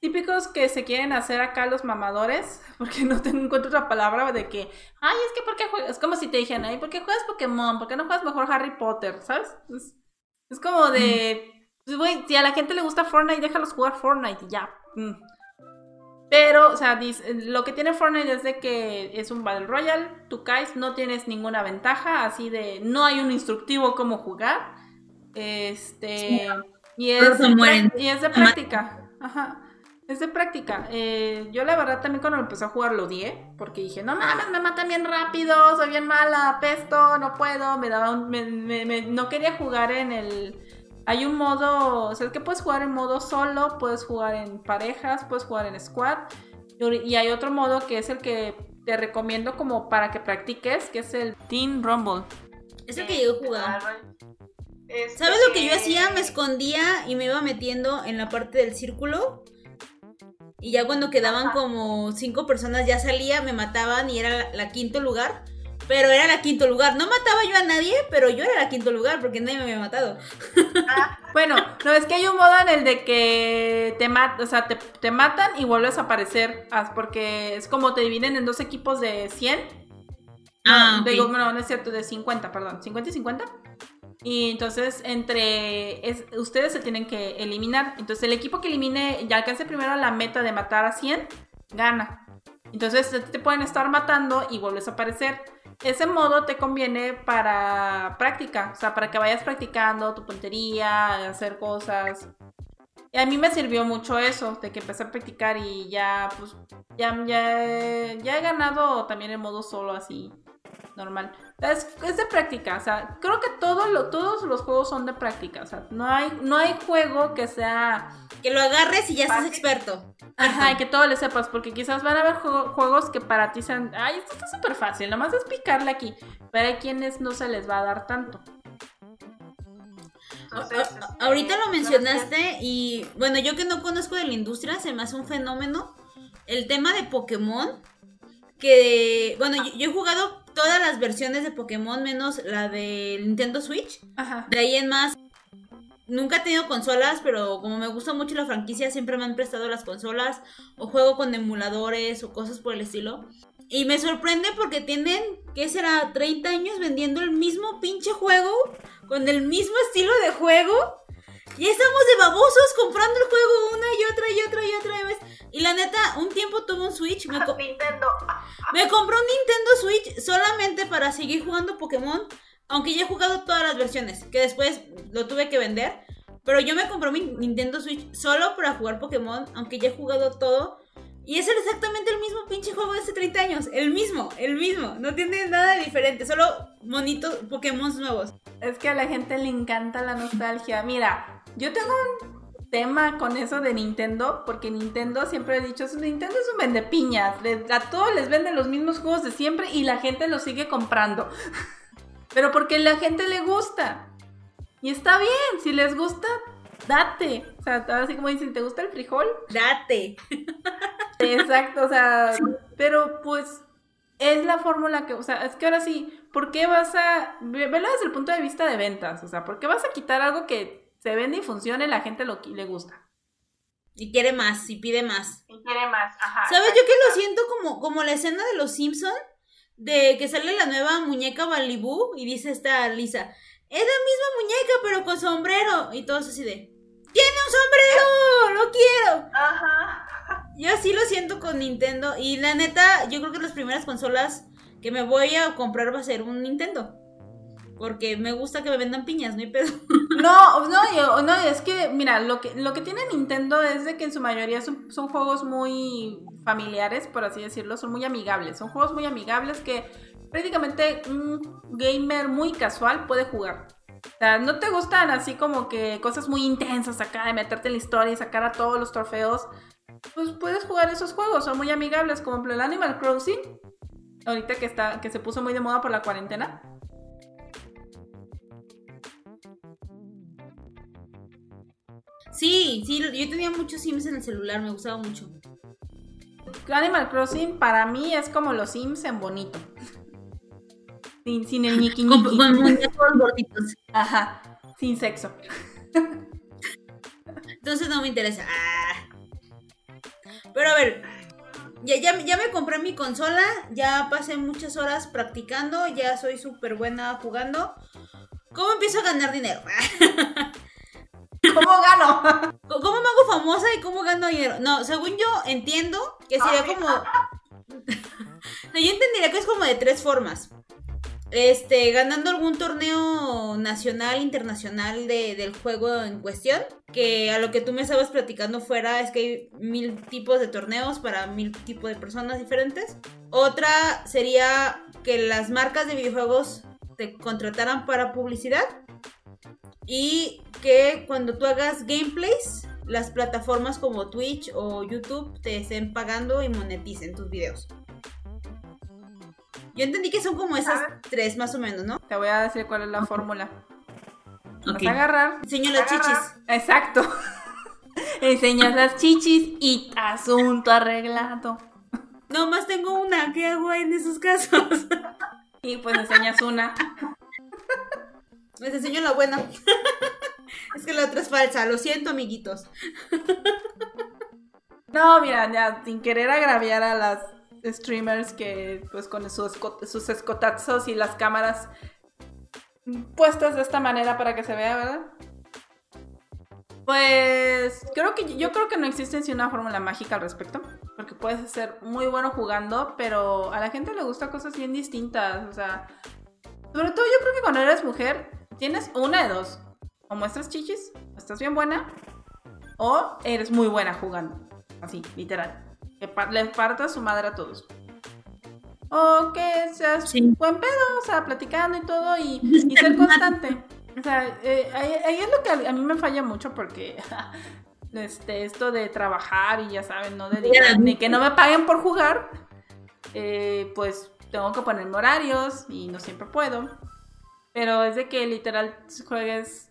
típicos que se quieren hacer acá los mamadores, porque no tengo encuentro otra palabra de que, ay, es que porque juegas, es como si te dijeran, ay, ¿por qué juegas Pokémon? ¿Por qué no juegas mejor Harry Potter? ¿Sabes? Es, es como de, pues, si a la gente le gusta Fortnite, déjalos jugar Fortnite y ya. Mm. Pero, o sea, lo que tiene Fortnite es de que es un Battle Royale, tú caes, no tienes ninguna ventaja, así de, no hay un instructivo cómo jugar. Este, y es, y es de práctica. Ajá. Es de práctica. Eh, yo la verdad también cuando empecé a jugar lo odié, porque dije, no mames, me matan bien rápido, soy bien mala, pesto, no puedo, me daba un- me- me- me- no quería jugar en el... Hay un modo, o sea, que puedes jugar en modo solo, puedes jugar en parejas, puedes jugar en squad, y y hay otro modo que es el que te recomiendo como para que practiques, que es el Team Rumble. Es el que llegué a jugar. Este, ¿Sabes lo que yo hacía? Me escondía y me iba metiendo en la parte del círculo. Y ya cuando quedaban Ajá. como cinco personas ya salía, me mataban y era la, la quinto lugar. Pero era la quinto lugar. No mataba yo a nadie, pero yo era la quinto lugar porque nadie me había matado. Bueno, no, es que hay un modo en el de que te, mat o sea, te, te matan y vuelves a aparecer, ah, porque es como te dividen en dos equipos de 100. No, Ah, ok. digo, no, no es cierto, de 50, perdón, 50 y 50. Y entonces entre es- ustedes se tienen que eliminar. Entonces el equipo que elimine y alcance primero la meta de matar a 100, gana. Entonces te pueden estar matando y vuelves a aparecer. Ese modo te conviene para práctica, o sea, para que vayas practicando tu puntería, hacer cosas. Y a mí me sirvió mucho eso, de que empecé a practicar y ya, pues, ya, ya, ya he ganado también en modo solo así, normal. Es, es de práctica, o sea, creo que todo lo, todos los juegos son de práctica, o sea, no hay, no hay juego que sea... Que lo agarres y ya seas Fácil. experto. Ajá, y que todo le sepas, porque quizás van a haber juego- juegos que para ti sean, ay, esto está súper fácil, nomás es picarle aquí, pero hay quienes no se les va a dar tanto. Entonces, A- a- ahorita lo mencionaste y bueno, yo que no conozco de la industria, se me hace un fenómeno el tema de Pokémon. Que, bueno, yo, yo he jugado todas las versiones de Pokémon menos la de Nintendo Switch. Ajá. De ahí en más, nunca he tenido consolas, pero como me gusta mucho la franquicia, siempre me han prestado las consolas o juego con emuladores o cosas por el estilo. Y me sorprende porque tienen, ¿qué será? 30 años vendiendo el mismo pinche juego, con el mismo estilo de juego. Y estamos de babosos comprando el juego una y otra y otra y otra vez. Y la neta, un tiempo tuve un Switch, me, co- Nintendo. me compré un Nintendo Switch solamente para seguir jugando Pokémon, aunque ya he jugado todas las versiones, que después lo tuve que vender. Pero yo me compré mi Nintendo Switch solo para jugar Pokémon, aunque ya he jugado todo. Y es exactamente el mismo pinche juego de hace 30 años. El mismo, el mismo. No tiene nada de diferente, solo monitos Pokémon nuevos. Es que a la gente le encanta la nostalgia. Mira, yo tengo un tema con eso de Nintendo, porque Nintendo siempre he dicho, Nintendo es un vendepiñas, a todos les venden los mismos juegos de siempre y la gente los sigue comprando. Pero porque la gente le gusta. Y está bien, si les gusta, date. O sea, ahora sí como dicen, ¿te gusta el frijol? Date. Exacto, o sea, pero pues es la fórmula que, o sea, es que ahora sí, ¿por qué vas a, ve- velo desde el punto de vista de ventas, o sea, ¿por qué vas a quitar algo que se vende y funcione y la gente lo, le gusta? Y quiere más, y pide más. Y quiere más. Ajá. ¿Sabes? Yo que lo siento como, como la escena de los Simpson de que sale la nueva muñeca Balibú y dice esta Lisa, es la misma muñeca pero con sombrero. Y todos así de, ¡tiene un sombrero! ¡Lo quiero! Ajá. Yo así lo siento con Nintendo y la neta, yo creo que las primeras consolas que me voy a comprar va a ser un Nintendo. Porque me gusta que me vendan piñas, no hay pedo. No, no, yo- no, es que, mira, lo que, lo que tiene Nintendo es de que en su mayoría son, son juegos muy familiares, por así decirlo, son muy amigables, son juegos muy amigables que prácticamente un gamer muy casual puede jugar. O sea, no te gustan así como que cosas muy intensas acá de meterte en la historia y sacar a todos los trofeos. Pues puedes jugar esos juegos, son muy amigables, como el Animal Crossing, ahorita que está, que se puso muy de moda por la cuarentena. Sí, sí, yo tenía muchos Sims en el celular, me gustaba mucho. Animal Crossing para mí es como los Sims en bonito. Sin, sin el ñiqui Con, ñiqui. con muñecos gorditos. Ajá, sin sexo. Entonces no me interesa. Ah. Pero a ver, ya, ya, ya me compré mi consola, ya pasé muchas horas practicando, ya soy súper buena jugando. ¿Cómo empiezo a ganar dinero? ¿Cómo gano? ¿Cómo me hago famosa y cómo gano dinero? No, según yo entiendo que sería como... No, yo entendería que es como de tres formas. Este, ganando algún torneo nacional, internacional de- del juego en cuestión. Que a lo que tú me estabas platicando fuera es que hay mil tipos de torneos para mil tipos de personas diferentes. Otra sería que las marcas de videojuegos te contrataran para publicidad. Y que cuando tú hagas gameplays, las plataformas como Twitch o YouTube te estén pagando y moneticen tus videos. Yo entendí que son como esas Ah. tres más o menos, ¿no? Te voy a decir cuál es la fórmula. Vas Ok. a agarrar. Enseño las chichis. Exacto. Enseñas las chichis y asunto arreglado. Nomás tengo una, ¿qué hago en esos casos? Y pues enseñas una. Les enseño la buena. es que la otra es falsa, lo siento, amiguitos. No, mira, ya sin querer agraviar a las streamers que pues con sus, sus escotazos y las cámaras puestas de esta manera para que se vea, ¿verdad? Pues creo que yo creo que no existe en sí una fórmula mágica al respecto, porque puedes ser muy bueno jugando, pero a la gente le gusta cosas bien distintas, o sea, sobre todo yo creo que cuando eres mujer tienes una de dos, o muestras chichis, o estás bien buena, o eres muy buena jugando. Así, literal. Que par- le partas su madre a todos. O que seas Sí. buen pedo, o sea, platicando y todo, y, y ser constante. O sea, eh, ahí, ahí es lo que a, mí me falla mucho porque este, esto de trabajar y ya saben, no dedicar, de que no me paguen por jugar, eh, pues tengo que ponerme horarios y no siempre puedo. Pero es de que literal juegues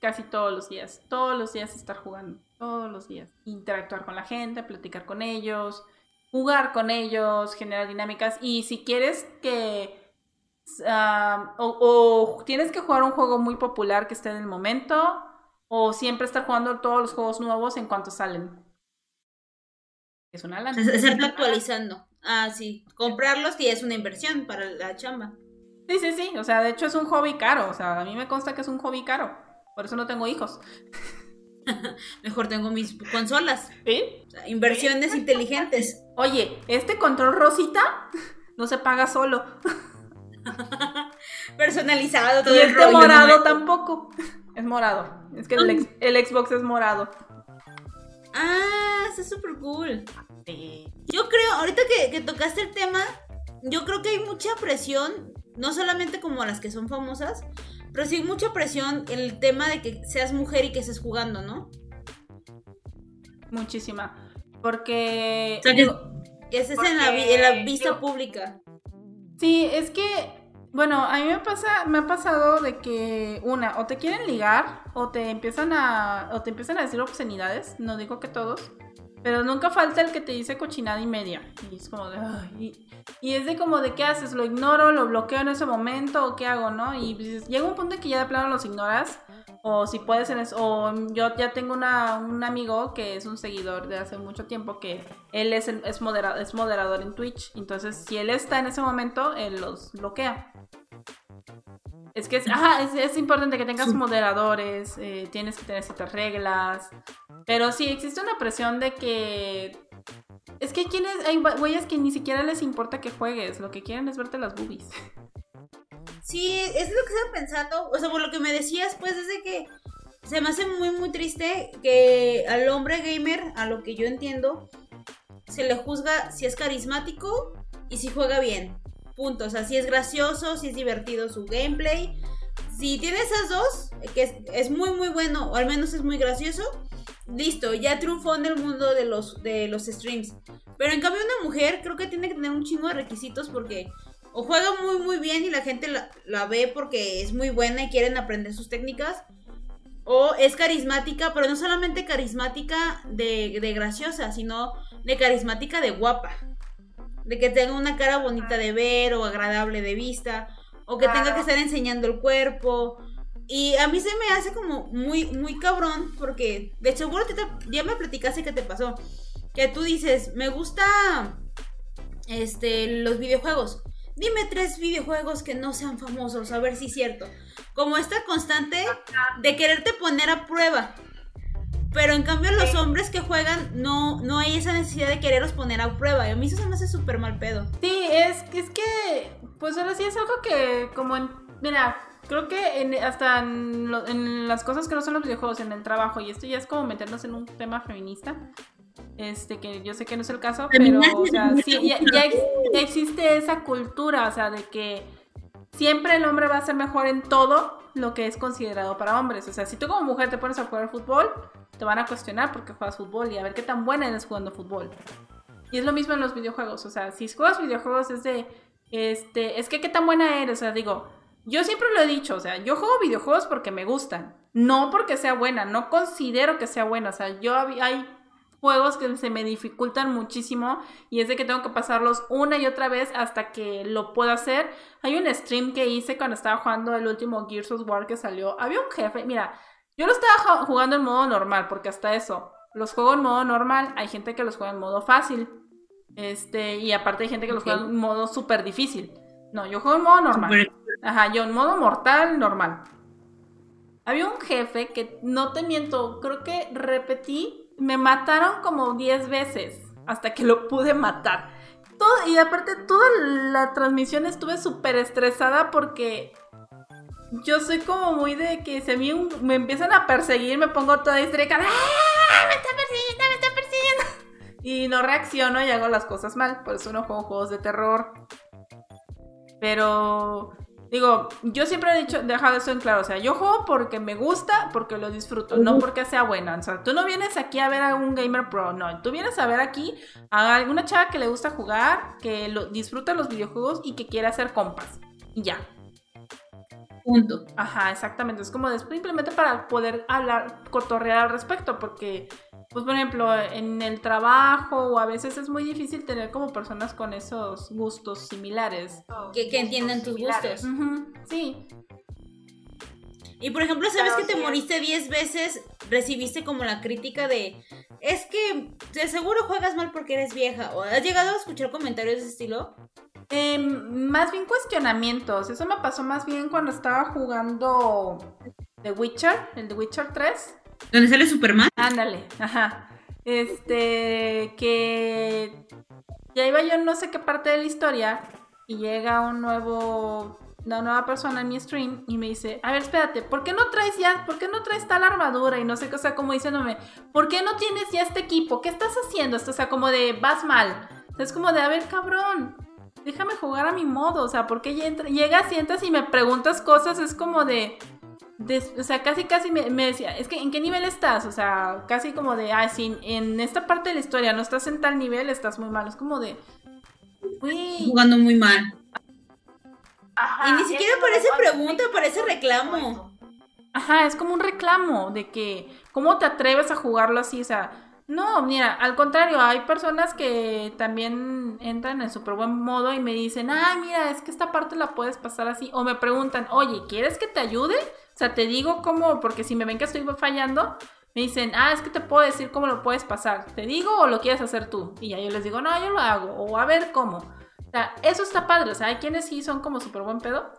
casi todos los días. Todos los días estar jugando. Todos los días. Interactuar con la gente, platicar con ellos, jugar con ellos, generar dinámicas. Y si quieres que... ah, o, tienes que jugar un juego muy popular que esté en el momento. O siempre estar jugando todos los juegos nuevos en cuanto salen. Es una lana. Estarlo actualizando. Ah, sí. Comprarlos ya es una inversión para la chamba. Sí, sí, sí. O sea, de hecho es un hobby caro. O sea, a mí me consta que es un hobby caro. Por eso no tengo hijos. Mejor tengo mis consolas. ¿Sí? O sea, inversiones inteligentes. Oye, este control rosita no se paga solo. Personalizado todo Y el este rollo, morado ¿no? tampoco. Es morado. Es que el, ex- el Xbox es morado. Ah, está súper cool. Yo creo, ahorita que, que tocaste el tema, yo creo que hay mucha presión, no solamente como las que son famosas, pero sí mucha presión en el tema de que seas mujer y que estés jugando, ¿no? Muchísima. Porque. O sea, que, que estés en la, en la vista pública. Sí, es que. Bueno, a mí me pasa, me ha pasado de que una, o te quieren ligar, o te empiezan a, o te empiezan a decir obscenidades, no digo que todos, pero nunca falta el que te dice cochinada y media. Y es como de, "Ay", y, es de como de qué haces, lo ignoro, lo bloqueo en ese momento, o qué hago, ¿no? Y dices, llega un punto en que ya de plano los ignoras, o si puedes en eso, o yo ya tengo un amigo que es un seguidor de hace mucho tiempo que él es, es, modera- es moderador en Twitch, entonces si él está en ese momento, él los bloquea. Es que es, ajá, es, es importante que tengas Sí. moderadores, eh, tienes que tener ciertas reglas, pero sí existe una presión de que... Es que hay quienes, hay güeyes que ni siquiera les importa que juegues, lo que quieren es verte las boobies. Sí, es lo que estaba pensando, o sea, por lo que me decías, pues, es de que se me hace muy, muy triste que al hombre gamer, a lo que yo entiendo, se le juzga si es carismático y si juega bien. Punto. O sea, si es gracioso, si es divertido su gameplay. Si tiene esas dos, que es, muy, muy bueno, o al menos es muy gracioso, listo, ya triunfó en el mundo de los, de los streams. Pero en cambio, una mujer creo que tiene que tener un chingo de requisitos porque o juega muy, muy bien y la gente la, la ve porque es muy buena y quieren aprender sus técnicas. O es carismática, pero no solamente carismática de, de graciosa, sino de carismática de guapa. De que tenga una cara bonita de ver o agradable de vista. O que tenga que estar enseñando el cuerpo. Y a mí se me hace como muy, muy cabrón porque de seguro te, ya me platicaste qué te pasó. Que tú dices, me gusta este, los videojuegos. Dime tres videojuegos que no sean famosos, a ver si es cierto. Como esta constante de quererte poner a prueba. Pero en cambio los hombres que juegan no, no hay esa necesidad de quererlos poner a prueba. Y a mí eso se me hace súper mal pedo. Sí, es, es que, pues ahora sí es algo que, como en, mira, creo que en- hasta en, lo- en las cosas que no son los videojuegos, en el trabajo, y esto ya es como meternos en un tema feminista, este, que yo sé que no es el caso, pero, o sea, sí, ya, feminazi. ya ex- ya existe esa cultura, o sea, de que siempre el hombre va a ser mejor en todo lo que es considerado para hombres. O sea, si tú como mujer te pones a jugar fútbol, te van a cuestionar porque juegas fútbol y a ver qué tan buena eres jugando fútbol. Y es lo mismo en los videojuegos. O sea, si juegas videojuegos es de. Este. Es que qué tan buena eres. O sea, digo. Yo siempre lo he dicho. O sea, yo juego videojuegos porque me gustan. No porque sea buena. No considero que sea buena. O sea, yo hay juegos que se me dificultan muchísimo. Y es de que tengo que pasarlos una y otra vez hasta que lo puedo hacer. Hay un stream que hice cuando estaba jugando el último Gears of War que salió. Había un jefe. Mira, yo lo estaba ju- jugando en modo normal. Porque hasta eso. Los juego en modo normal. Hay gente que los juega en modo fácil. Este, y aparte hay gente que los juega en modo súper difícil. No, yo juego en modo normal. Ajá, yo en modo mortal, normal. Había un jefe que, no te miento, creo que repetí, me mataron como 10 veces hasta que lo pude matar. Todo, y aparte, toda la transmisión estuve súper estresada porque yo soy como muy de que si a mí me empiezan a perseguir, me pongo toda histérica. ¡Ah! ¡Me está persiguiendo! ¡Me está persiguiendo! Y no reacciono y hago las cosas mal. Por eso no juego juegos de terror. Pero Digo, yo siempre he dicho, dejado eso en claro, o sea, yo juego porque me gusta, porque lo disfruto, no porque sea buena. O sea, tú no vienes aquí a ver a un gamer pro, no, tú vienes a ver aquí a alguna chava que le gusta jugar, que lo, disfruta los videojuegos y que quiere hacer compas. Y ya. Punto. Ajá, exactamente. Es como simplemente para poder hablar, cotorrear al respecto, porque pues por ejemplo, en el trabajo o a veces es muy difícil tener como personas con esos gustos similares. Que, que entiendan tus gustos. Sí. Y por ejemplo, ¿sabes que te moriste 10 veces? Recibiste como la crítica de, es que de seguro juegas mal porque eres vieja. ¿O has llegado a escuchar comentarios de ese estilo? Em, más bien cuestionamientos. Eso me pasó más bien cuando estaba jugando The Witcher, el The Witcher 3. ¿Dónde sale Superman? Ándale, ajá. Este, que ya iba yo no sé qué parte de la historia y llega un nuevo, una nueva persona en mi stream y me dice, a ver, espérate, ¿por qué no traes ya, por qué no traes tal armadura? Y no sé qué, o sea, como diciéndome, ¿por qué no tienes ya este equipo? ¿Qué estás haciendo? Esto, o sea, como de, vas mal. es como de, a ver, cabrón, déjame jugar a mi modo, o sea, ¿por qué llegas, sientas y me preguntas cosas? Es como de o sea, casi, casi me, decía, es que ¿en qué nivel estás? O sea, casi como de, ah, si en esta parte de la historia no estás en tal nivel, estás muy mal. Es como de, Jugando muy mal. y ni siquiera parece pregunta, parece reclamo. Ajá, es como un reclamo de que, ¿cómo te atreves a jugarlo así? O sea, no, mira, al contrario, hay personas que también entran en súper buen modo y me dicen, ay, mira, es que esta parte la puedes pasar así. O me preguntan, oye, ¿quieres que te ayude? O sea, te digo cómo, porque si me ven que estoy fallando, me dicen, ah, es que te puedo decir cómo lo puedes pasar. ¿Te digo o lo quieres hacer tú? Y ya yo les digo, no, yo lo hago. O a ver cómo. O sea, eso está padre. O sea, hay quienes sí son como súper buen pedo.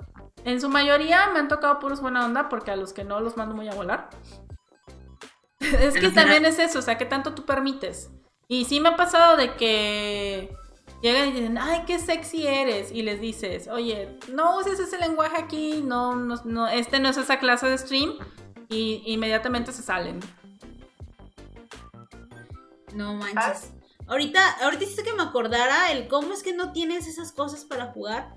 En su mayoría me han tocado puros buena onda porque a los que no los mando muy a volar. es que también es eso, o sea, ¿qué tanto tú permites? Y sí me ha pasado de que llegan y dicen, ay, qué sexy eres. Y les dices, oye, no uses ese lenguaje aquí, no, no, este no es esa clase de stream. Y inmediatamente se salen. No manches. Ahorita, ahorita hiciste que me acordara el cómo es que no tienes esas cosas para jugar.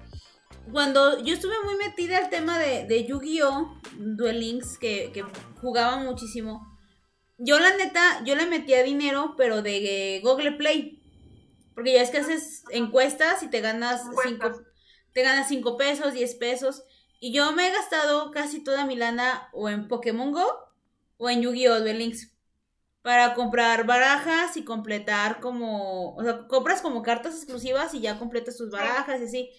Cuando yo estuve muy metida al tema de, de Yu-Gi-Oh! Duel Links, que, que jugaba muchísimo yo la neta, yo le metía dinero, pero de Google Play. Porque ya es que haces encuestas y te ganas 5 te ganas cinco pesos, 10 pesos. Y yo me he gastado casi toda mi lana o en Pokémon Go o en Yu-Gi-Oh! Duel Links. Para comprar barajas y completar como. O sea, compras como cartas exclusivas y ya completas tus barajas y así.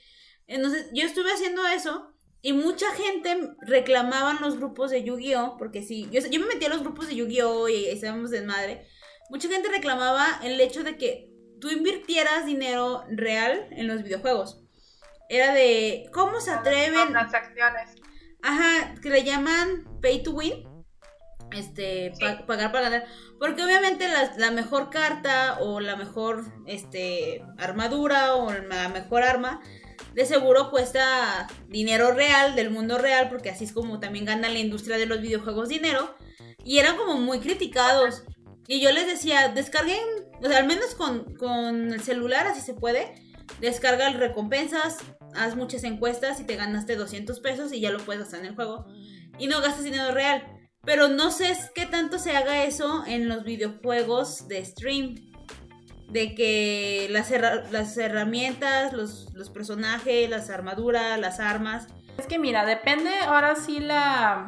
Entonces, yo estuve haciendo eso. Y mucha gente reclamaba en los grupos de Yu-Gi-Oh! Porque sí, yo, yo me metí a los grupos de Yu-Gi-Oh! y estábamos en madre. Mucha gente reclamaba el hecho de que tú invirtieras dinero real en los videojuegos. Era de, ¿cómo se atreven? Transacciones. Ajá, que le llaman pay to win. Este, pagar para ganar. Porque obviamente la, la, mejor carta o la mejor este, armadura o la mejor arma de seguro cuesta dinero real del mundo real, porque así es como también gana la industria de los videojuegos dinero. Y eran como muy criticados. Y yo les decía, descarguen, o sea, al menos con, con el celular, así se puede. Descarga recompensas, haz muchas encuestas y te ganaste 200 pesos y ya lo puedes gastar en el juego. Y no gastas dinero real. Pero no sé qué tanto se haga eso en los videojuegos de stream de que las, las herramientas, los, los, personajes, las armaduras, las armas. Es que mira, depende ahora sí la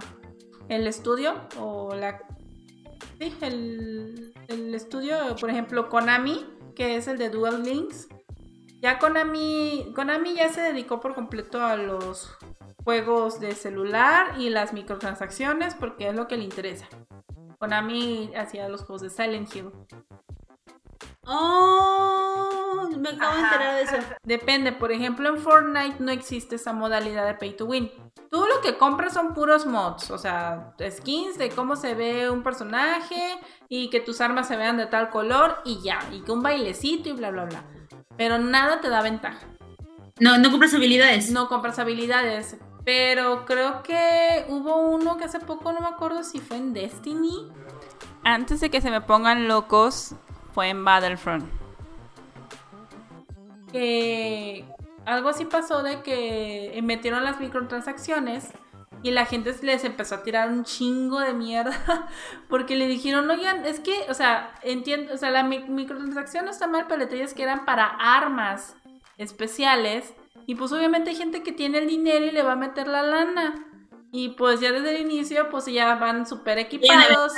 el estudio o la sí, el, el estudio, por ejemplo, Konami, que es el de Dual Links. Ya Konami, Konami ya se dedicó por completo a los juegos de celular y las microtransacciones porque es lo que le interesa. Konami hacía los juegos de Silent Hill. Oh, me acabo de enterar de eso. Depende, por ejemplo, en Fortnite no existe esa modalidad de pay to win. Tú lo que compras son puros mods, o sea, skins de cómo se ve un personaje y que tus armas se vean de tal color y ya, y que un bailecito y bla, bla, bla. Pero nada te da ventaja. No, no compras habilidades. No compras habilidades. Pero creo que hubo uno que hace poco, no me acuerdo si fue en Destiny, antes de que se me pongan locos, fue en Battlefront. Que algo así pasó de que metieron las microtransacciones y la gente les empezó a tirar un chingo de mierda porque le dijeron, oigan, es que, o sea, entiendo, o sea, la microtransacción no está mal, pero el es que eran para armas especiales y pues obviamente hay gente que tiene el dinero y le va a meter la lana. Y pues ya desde el inicio, pues ya van súper equipados,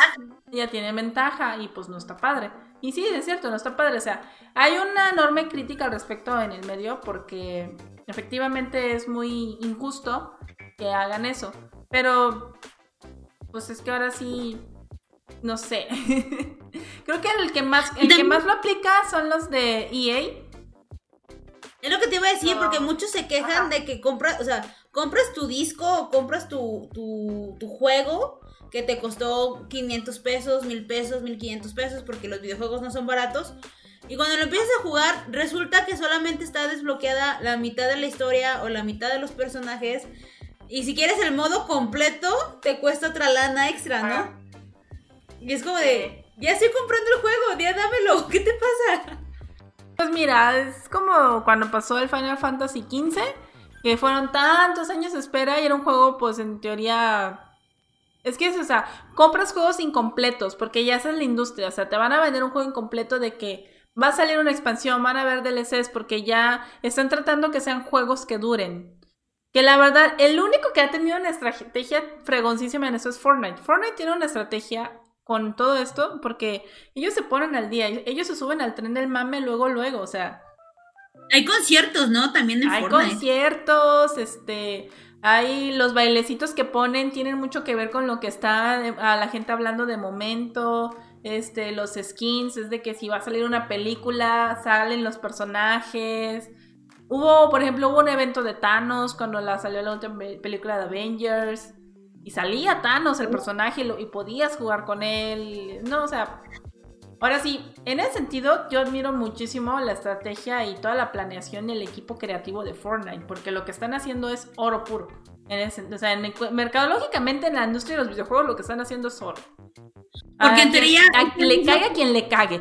ya tienen ventaja y pues no está padre. Y sí, es cierto, no está padre. O sea, hay una enorme crítica al respecto en el medio porque efectivamente es muy injusto que hagan eso. Pero, pues es que ahora sí, no sé. Creo que el que más, el que más lo aplica son los de EA. Es lo que te iba a decir, porque muchos se quejan de que compras, o sea, compras tu disco o compras tu, tu, tu juego que te costó 500 pesos, 1000 pesos, 1500 pesos, porque los videojuegos no son baratos. Y cuando lo empiezas a jugar, resulta que solamente está desbloqueada la mitad de la historia o la mitad de los personajes. Y si quieres el modo completo, te cuesta otra lana extra, ¿no? Y es como de, ya estoy comprando el juego, ya dámelo, ¿qué te pasa? Pues mira, es como cuando pasó el Final Fantasy XV, que fueron tantos años de espera y era un juego, pues en teoría es que es, o sea, compras juegos incompletos, porque ya esa es la industria, o sea, te van a vender un juego incompleto de que va a salir una expansión, van a ver DLCs, porque ya están tratando que sean juegos que duren. Que la verdad, el único que ha tenido una estrategia fregoncísima en eso es Fortnite. Fortnite tiene una estrategia con todo esto, porque ellos se ponen al día, ellos se suben al tren del mame luego, luego, o sea. Hay conciertos, ¿no? También en Fortnite. Hay conciertos, este hay los bailecitos que ponen, tienen mucho que ver con lo que está a la gente hablando de momento. Este, los skins, es de que si va a salir una película, salen los personajes. Hubo, por ejemplo, hubo un evento de Thanos cuando la salió la última película de Avengers. Y salía Thanos, el personaje, y podías jugar con él. No, o sea, Ahora sí, en ese sentido, yo admiro muchísimo la estrategia y toda la planeación y el equipo creativo de Fortnite, porque lo que están haciendo es oro puro. En o sea, mercadológicamente en la industria de los videojuegos lo que están haciendo es oro. Porque en teoría... le caiga a quien le cague.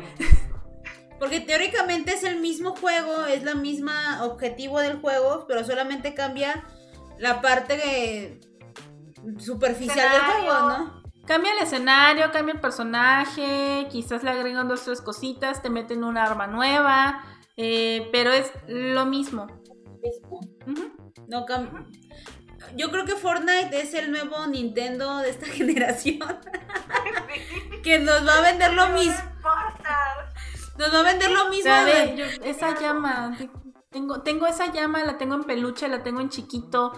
Porque teóricamente es el mismo juego, es la misma objetivo del juego, pero solamente cambia la parte superficial del juego, ¿no? Cambia el escenario, cambia el personaje, quizás le agregan dos tres cositas, te meten una arma nueva, eh, pero es lo mismo. No Yo creo que Fortnite es el nuevo Nintendo de esta generación. que nos va a vender lo mismo. Nos va a vender lo mismo. esa llama, tengo, tengo esa llama, la tengo en peluche, la tengo en chiquito.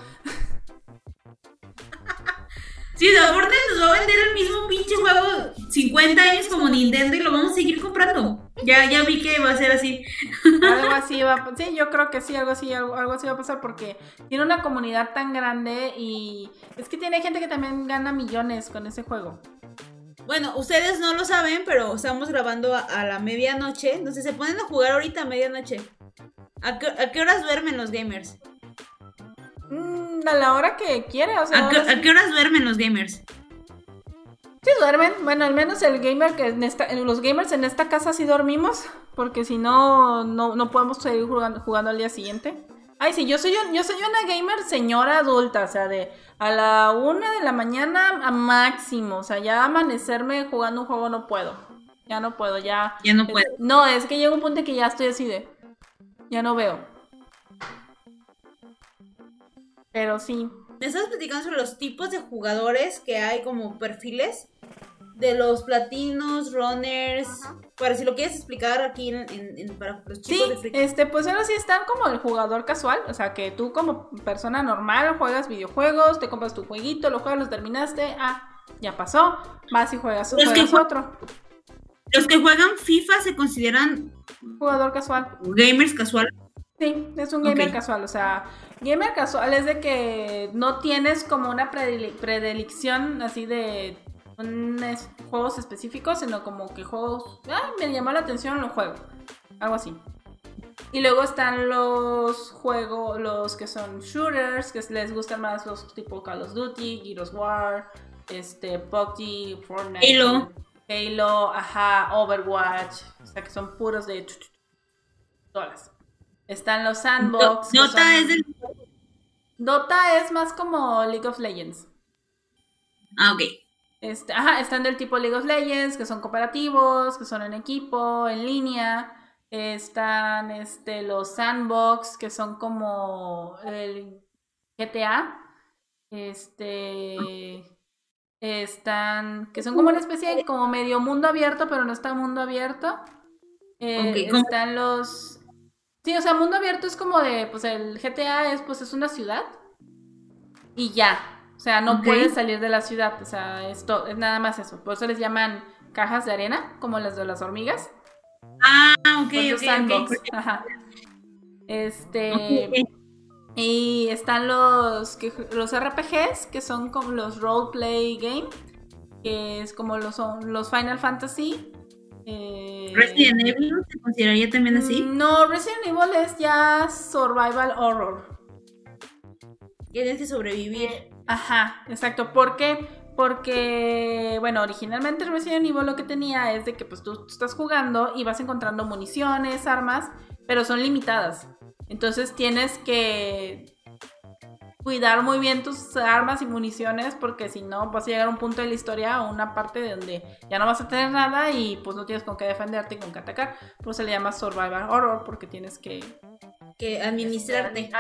Sí, de Fortnite nos va a vender el mismo pinche juego 50 años como Nintendo y lo vamos a seguir comprando. Ya, ya vi que va a ser así. Algo así va a Sí, yo creo que sí, algo así, algo, así va a pasar porque tiene una comunidad tan grande y es que tiene gente que también gana millones con ese juego. Bueno, ustedes no lo saben, pero estamos grabando a, la medianoche. Entonces se ponen a jugar ahorita a medianoche. ¿A qué, ¿A qué horas duermen los gamers? Mm, a la hora que quiera, o sea. ¿A qué, horas duermen los gamers? Sí duermen, bueno, al menos el gamer que en esta, los gamers en esta casa sí dormimos, porque si no, no, podemos seguir jugando, jugando al día siguiente. Ay, sí, yo soy, yo soy una gamer señora adulta, o sea, de a la una de la mañana a máximo, o sea, ya amanecerme jugando un juego no puedo. Ya no puedo, ya. Ya no puedo. no, es que llega un punto en que ya estoy así de. Ya no veo. Pero sí. Me estás platicando sobre los tipos de jugadores que hay como perfiles de los platinos, runners. Para si lo quieres explicar aquí en, para los chicos de Friki. Este, pues ahora sí están como el jugador casual. O sea, que tú como persona normal juegas videojuegos, te compras tu jueguito, lo juegas, lo terminaste. Ah, ya pasó. Vas y juegas, otro. Los que juegan FIFA se consideran jugador casual. Gamers casual. Sí, es un gamer casual. O sea, Gamer casual es de que no tienes como una predilección así de juegos específicos, sino como que juegos, ah, me llamó la atención, lo juego. Algo así. Y luego están los juegos, los que son shooters, que les gustan más los tipo Call of Duty, Gears War, este, PUBG, Fortnite. Halo. Halo, ajá, Overwatch, o sea que son puros de todas. Están los sandbox. Dota son- es del. Dota es más como League of Legends. Ah, ok. Este, ajá, están del tipo League of Legends, que son cooperativos, que son en equipo, en línea. Están este, los sandbox, que son como el GTA. Este. Están. que son como una especie de como medio mundo abierto, pero no está mundo abierto. Eh, Ok, ¿cómo? están los. Sí, o sea, mundo abierto es como de. Pues el GTA es, pues, es una ciudad. Y ya. O sea, no Ok. puedes salir de la ciudad. O sea, esto es nada más eso. Por eso les llaman cajas de arena, como las de las hormigas. Ah, ok, Porque ok, sandbox. ok. Ajá. Este. Y están los, que, los RPGs, que son como los roleplay game, que es como los, son los Final Fantasy. Eh, Resident Evil se consideraría también así. mm, No, Resident Evil es ya survival horror. Ya tienes que sobrevivir. Ajá, exacto. ¿Por qué? Porque, bueno, originalmente Resident Evil lo que tenía es de que pues tú, tú estás jugando y vas encontrando municiones, armas, pero son limitadas. Entonces tienes que cuidar muy bien tus armas y municiones porque si no vas a llegar a un punto de la historia o una parte de donde ya no vas a tener nada y pues no tienes con qué defenderte y con qué atacar. Por eso se le llama survival horror porque tienes que... Que administrarte.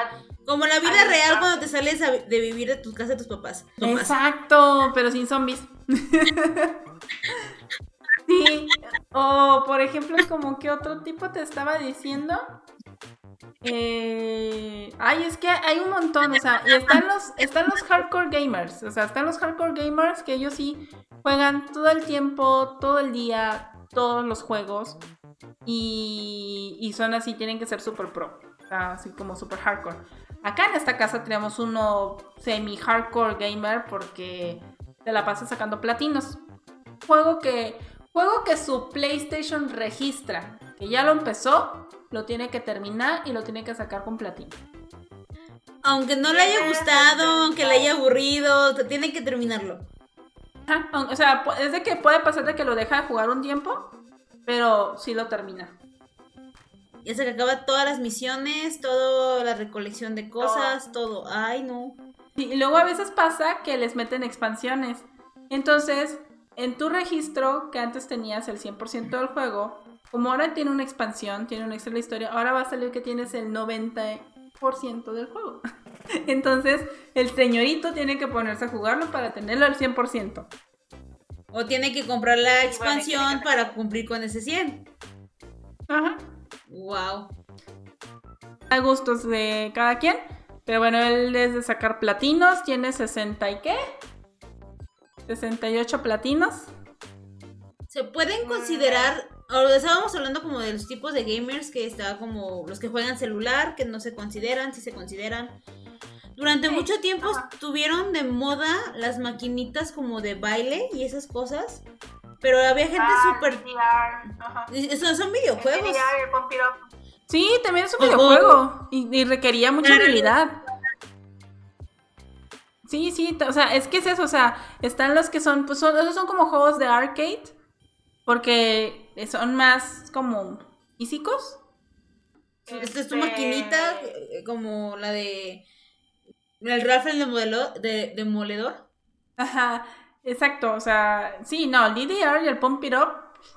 Como la vida real cuando te sales de vivir de tu casa de tus papás. Papás. Exacto, pero sin zombies. sí. O por ejemplo, como que otro tipo te estaba diciendo. Eh, ay, es que hay un montón, o sea, y están los, están los hardcore gamers, o sea, están los hardcore gamers que ellos sí juegan todo el tiempo, todo el día, todos los juegos y, y son así, tienen que ser super pro, así como super hardcore. Acá en esta casa tenemos uno semi hardcore gamer porque te la pasa sacando platinos. Juego que juego que su PlayStation registra, que ya lo empezó, lo tiene que terminar y lo tiene que sacar con platino. Aunque no le haya gustado, aunque le haya aburrido, te tiene que terminarlo. Ajá, O sea, es de que puede pasar de que lo deja de jugar un tiempo, pero sí lo termina. Ya se que acaba todas las misiones, toda la recolección de cosas, todo. Ay, no. Y luego a veces pasa que les meten expansiones. Entonces, en tu registro, que antes tenías el 100% del juego, como ahora tiene una expansión, tiene una extra historia, ahora va a salir que tienes el 90% del juego. Entonces, el señorito tiene que ponerse a jugarlo para tenerlo al 100%. O tiene que comprar la expansión para cumplir con ese 100. Ajá. Wow. A gustos de cada quien. Pero bueno, él es de sacar platinos, tiene 60 y qué? 68 platinos. Se pueden considerar, ahora estábamos hablando como de los tipos de gamers que está como los que juegan celular, que no se consideran, si se consideran. Durante Sí, mucho tiempo ajá. estuvieron de moda las maquinitas como de baile y esas cosas, pero había gente ah, súper... Eso son videojuegos. Sí, también es un Ojo. videojuego. Y, y requería mucha Claro. habilidad. Sí, sí, o sea, es que es eso, o sea, están los que son, pues son, esos son como juegos de arcade, porque son más como físicos. Esta es tu Este, maquinita eh, como la de... El Ralph el demoledor. De, demoledor. Ajá, exacto, o sea, sí, no, el DDR y el Pump It Up,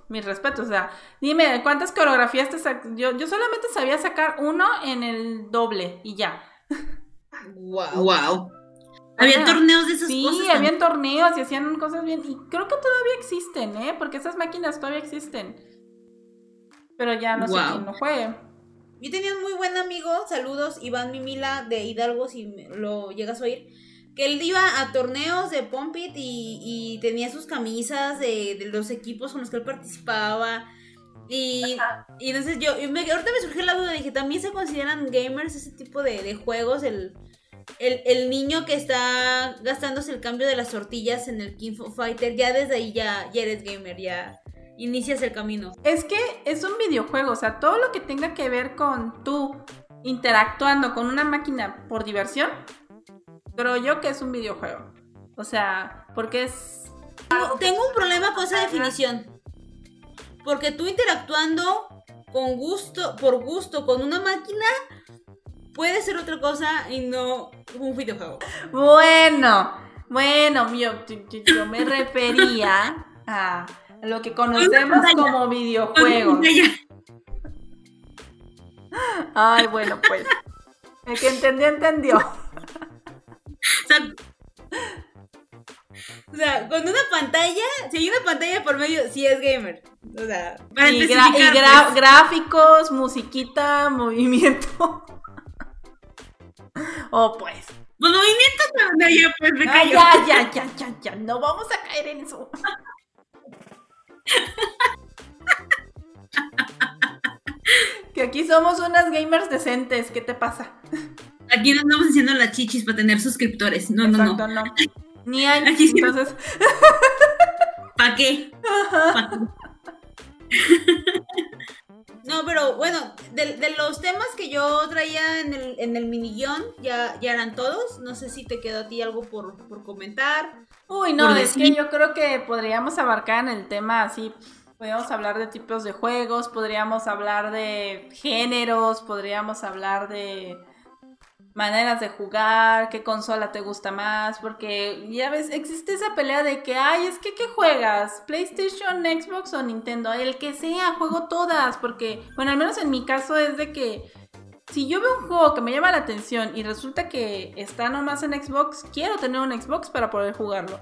mis respetos, o sea, dime, ¿cuántas coreografías te sac- yo, yo solamente sabía sacar uno en el doble y ya. Wow. Wow. Había torneos de esas Sí, cosas. también. habían torneos y hacían cosas bien. Y creo que todavía existen, ¿eh? Porque esas máquinas todavía existen. Pero ya no sé Guau. quién no juegue. Yo tenía un muy buen amigo, saludos, Iván Mimila de Hidalgo, si me- lo llegas a oír, que él iba a torneos de Pompit y, y tenía sus camisas de, de los equipos con los que él participaba. Y, y entonces yo, y me- ahorita me surgió la duda, dije, ¿también se consideran gamers ese tipo de, de juegos? El, el, el niño que está gastándose el cambio de las tortillas en el King Fighter, ya desde ahí ya, ya eres gamer, ya inicias el camino. Es que es un videojuego, o sea, todo lo que tenga que ver con tú interactuando con una máquina por diversión, creo yo que es un videojuego. O sea, porque es Tengo- Tengo un problema con esa definición. Porque tú interactuando con gusto, por gusto con una máquina, puede ser otra cosa y no un videojuego. Bueno, bueno, yo, yo- yo me refería a lo que conocemos como videojuegos. Ay, bueno, pues. El que entendió, entendió. O sea, o sea, con una pantalla, si hay una pantalla por medio, sí es gamer. O sea, para Y, gra- y gra- pues. gráficos, musiquita, movimiento. Oh, pues. Pues movimientos, no, no, ya, pues me Ay, callo. ya, ya, ya, ya, ya. No vamos a caer en eso. que aquí somos unas gamers decentes. ¿Qué te pasa? Aquí no estamos haciendo las chichis para tener suscriptores. No, no, no. Ni hay. Aquí. Entonces, ¿Para qué? ¿Pa' qué? No, pero bueno, de, de los temas que yo traía en el, en el mini guion, ya, ya eran todos. No sé si te quedó a ti algo por, por comentar. Uy, no, es que yo creo que podríamos abarcar en el tema así. Podríamos hablar de tipos de juegos, podríamos hablar de géneros, podríamos hablar de maneras de jugar, qué consola te gusta más, porque ya ves, existe esa pelea de que, ay, es que ¿qué juegas? ¿PlayStation, Xbox o Nintendo? El que sea, juego todas, porque, bueno, al menos en mi caso es de que si yo veo un juego que me llama la atención y resulta que está nomás en Xbox, quiero tener un Xbox para poder jugarlo.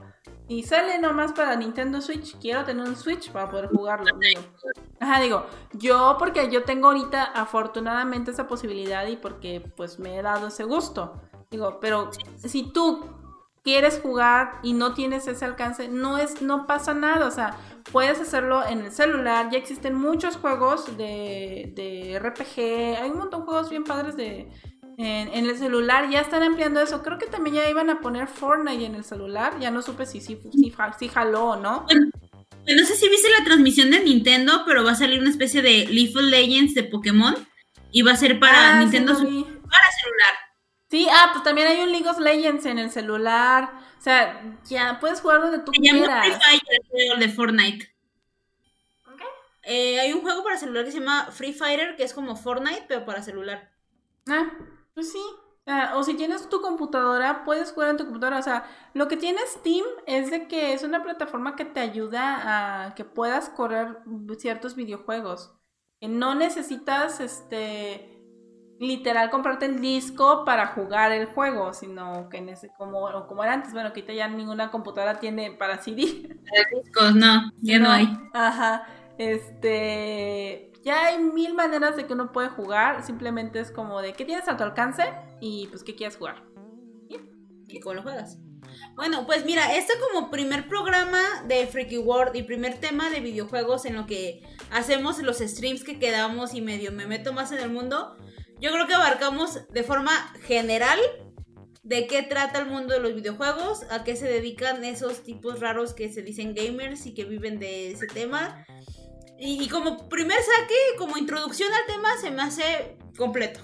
Y sale nomás para Nintendo Switch, quiero tener un Switch para poder jugarlo. Ajá, digo, yo porque yo tengo ahorita afortunadamente esa posibilidad y porque pues me he dado ese gusto. Digo, pero si tú quieres jugar y no tienes ese alcance, no es no pasa nada, o sea, puedes hacerlo en el celular, ya existen muchos juegos de, de RPG, hay un montón de juegos bien padres de en, en el celular, ya están ampliando eso, creo que también ya iban a poner Fortnite en el celular, ya no supe si si, si, si jaló o no. No sé si viste la transmisión de Nintendo, pero va a salir una especie de Leaf of Legends de Pokémon. Y va a ser para Ah, Nintendo para celular. Sí, ah, pues también hay un League of Legends en el celular. O sea, ya puedes jugar donde tú Se llama quieras. Free Fire, el de Fortnite. ¿Ok? Eh, hay un juego para celular que se llama Free Fighter, que es como Fortnite, pero para celular. Ah, pues sí. Ah, o si tienes tu computadora, puedes jugar en tu computadora. O sea, lo que tiene Steam es de que es una plataforma que te ayuda a que puedas correr ciertos videojuegos. Que no necesitas, este, literal comprarte el disco para jugar el juego, sino que en ese, como, como era antes, bueno, ahorita ya ninguna computadora tiene para CD. Discos, no, ya no, hay. Ajá. Este. Ya hay mil maneras de que uno puede jugar. Simplemente es como de qué tienes a tu alcance y pues qué quieres jugar. ¿Y cómo lo juegas? Bueno, pues mira, este como primer programa de Freaky World y primer tema de videojuegos en lo que hacemos los streams que quedamos y medio me meto más en el mundo, yo creo que abarcamos de forma general de qué trata el mundo de los videojuegos, a qué se dedican esos tipos raros que se dicen gamers y que viven de ese tema. Y, y como primer saque, como introducción al tema, se me hace completo.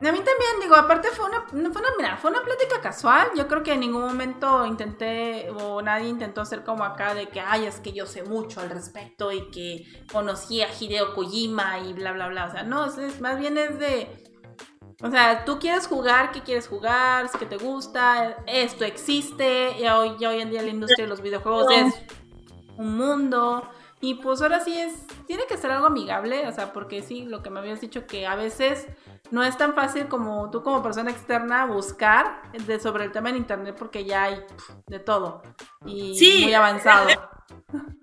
A mí también, digo, aparte fue una, no fue una, mira, fue una plática casual. Yo creo que en ningún momento intenté, o nadie intentó hacer como acá de que, ay, es que yo sé mucho al respecto y que conocí a Hideo Kojima y bla, bla, bla. O sea, no, es- más bien es de, o sea, tú quieres jugar, ¿qué quieres jugar? ¿Es que te gusta? Esto existe. Y hoy, ya hoy en día la industria de los videojuegos es un mundo. Y pues ahora sí es, tiene que ser algo amigable, o sea, porque sí, lo que me habías dicho que a veces no es tan fácil como tú como persona externa buscar de, sobre el tema en internet porque ya hay de todo y Sí. muy avanzado.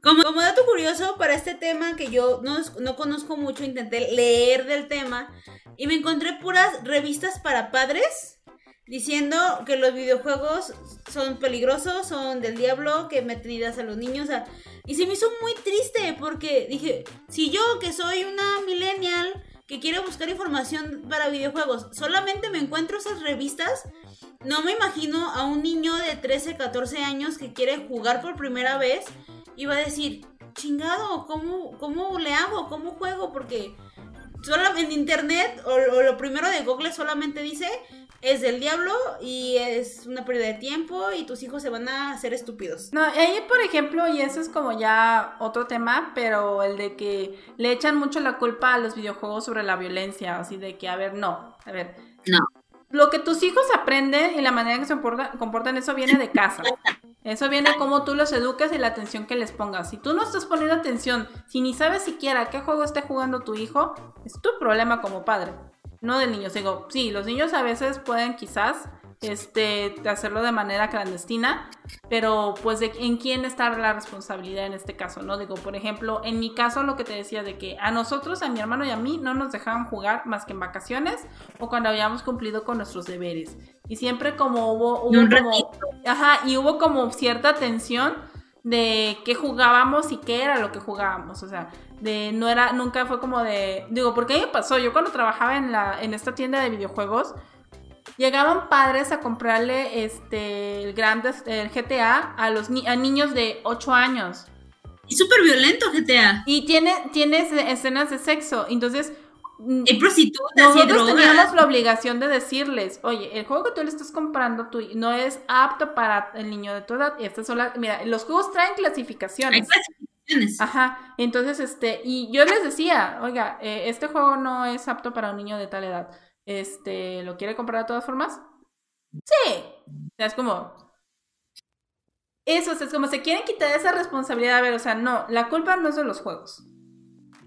Como, como dato curioso para este tema que yo no, no conozco mucho, intenté leer del tema y me encontré puras revistas para padres diciendo que los videojuegos son peligrosos, son del diablo, que meten ideas a los niños. o sea, y se me hizo muy triste porque dije, si yo que soy una millennial que quiere buscar información para videojuegos, solamente me encuentro esas revistas, no me imagino a un niño de 13, 14 años que quiere jugar por primera vez y va a decir, chingado, ¿cómo, cómo le hago? ¿Cómo juego? Porque solo en internet o, o lo primero de Google solamente dice es del diablo y es una pérdida de tiempo y tus hijos se van a hacer estúpidos. No, y ahí, por ejemplo, y eso es como ya otro tema, pero el de que le echan mucho la culpa a los videojuegos sobre la violencia, así de que, a ver, no, a ver. No. Lo que tus hijos aprenden y la manera en que se comportan, comportan, eso viene de casa. Eso viene como tú los eduques y la atención que les pongas. Si tú no estás poniendo atención, si ni sabes siquiera qué juego esté jugando tu hijo, es tu problema como padre, no del niño. Digo, sí, los niños a veces pueden quizás este, hacerlo de manera clandestina, pero pues de en quién está la responsabilidad en este caso, ¿no? Digo, por ejemplo, en mi caso lo que te decía de que a nosotros, a mi hermano y a mí, no nos dejaban jugar más que en vacaciones o cuando habíamos cumplido con nuestros deberes. Y siempre como hubo, hubo Un como, ajá, y hubo como cierta tensión de qué jugábamos y qué era lo que jugábamos, o sea, de no era nunca fue como de digo, porque a mí me pasó, yo cuando trabajaba en la en esta tienda de videojuegos llegaban padres a comprarle este el Grand Theft- el GTA a los ni- a niños de 8 años Y súper violento GTA. y tiene tiene esce- escenas de sexo, entonces Hay prostitutas y nosotros drogas. teníamos la obligación de decirles, oye, el juego que tú le estás comprando tú no es apto para el niño de tu edad. Y estas son las, mira, los juegos traen Hay clasificaciones. clasificaciones. Ajá, entonces, este, y yo les decía, oiga, eh, este juego no es apto para un niño de tal edad. Este, ¿lo quiere comprar de todas formas? Sí. O sea, es como... Eso, o sea, es como se quieren quitar esa responsabilidad. A ver, o sea, no, la culpa no es de los juegos.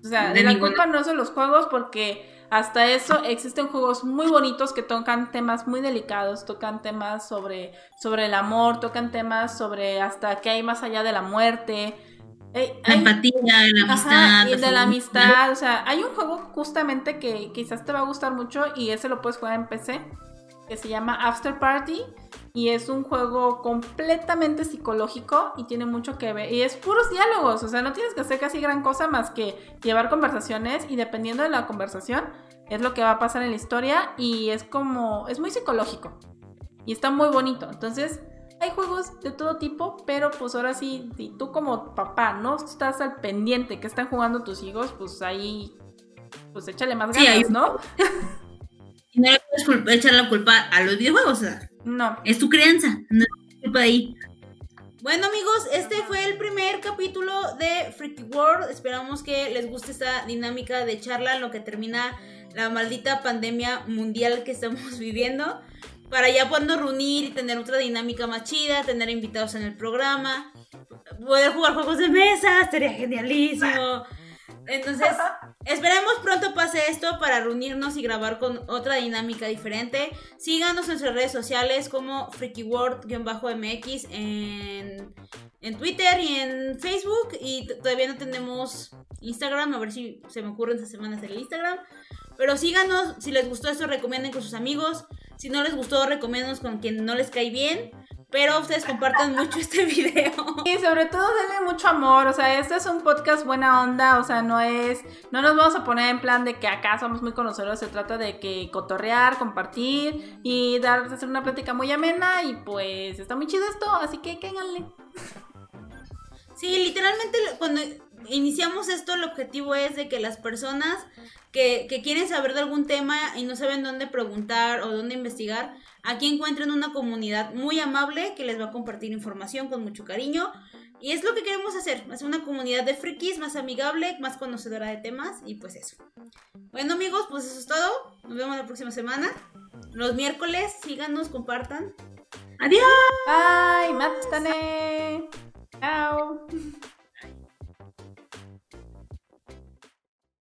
O sea, De la ninguna. culpa no es de los juegos porque hasta eso existen juegos muy bonitos que tocan temas muy delicados, tocan temas sobre, sobre el amor, tocan temas sobre hasta qué hay más allá de la muerte. Eh, La hay- empatía, la amistad. Ajá, y el de la amistad, o sea, hay un juego justamente que quizás te va a gustar mucho y ese lo puedes jugar en PC, que se llama After Party y es un juego completamente psicológico y tiene mucho que ver y es puros diálogos, o sea, no tienes que hacer casi gran cosa más que llevar conversaciones y dependiendo de la conversación es lo que va a pasar en la historia y es como es muy psicológico y está muy bonito, entonces hay juegos de todo tipo, pero pues ahora sí, si tú como papá no estás al pendiente que están jugando tus hijos, pues ahí, pues échale más Sí, ganas, hay- ¿no? No le puedes culpa- echar la culpa a los videojuegos. O sea, No. es tu crianza. No es culpa de ahí. Bueno amigos, este fue el primer capítulo de Freaky World. Esperamos que les guste esta dinámica de charla en lo que termina la maldita pandemia mundial que estamos viviendo. Para ya podernos reunir y tener otra dinámica más chida, tener invitados en el programa, poder jugar juegos de mesa, estaría genialísimo. Entonces, esperemos pronto pase esto para reunirnos y grabar con otra dinámica diferente. Síganos en nuestras redes sociales como FreakyWorld-MX en, en Twitter y en Facebook. Y todavía no tenemos Instagram, a ver si se me ocurre esta semana hacer el Instagram. Pero síganos, si les gustó esto, recomienden con sus amigos. Si no les gustó, recomiéndanos con quien no les cae bien. Pero ustedes compartan mucho este video. Y sobre todo denle mucho amor, o sea, este es un podcast buena onda, o sea, no es, no nos vamos a poner en plan de que acá somos muy conocedores, se trata de que cotorrear, compartir y dar, hacer una plática muy amena y pues está muy chido esto, así que cáiganle. Sí, literalmente cuando iniciamos esto, el objetivo es de que las personas que, quieren saber de algún tema y no saben dónde preguntar o dónde investigar, aquí encuentren una comunidad muy amable que les va a compartir información con mucho cariño. Y es lo que queremos hacer, hacer una comunidad de frikis más amigable, más conocedora de temas y pues eso. Bueno amigos, pues eso es todo. Nos vemos la próxima semana. Los miércoles, síganos, compartan. Adiós. Bye, mátane. Chao.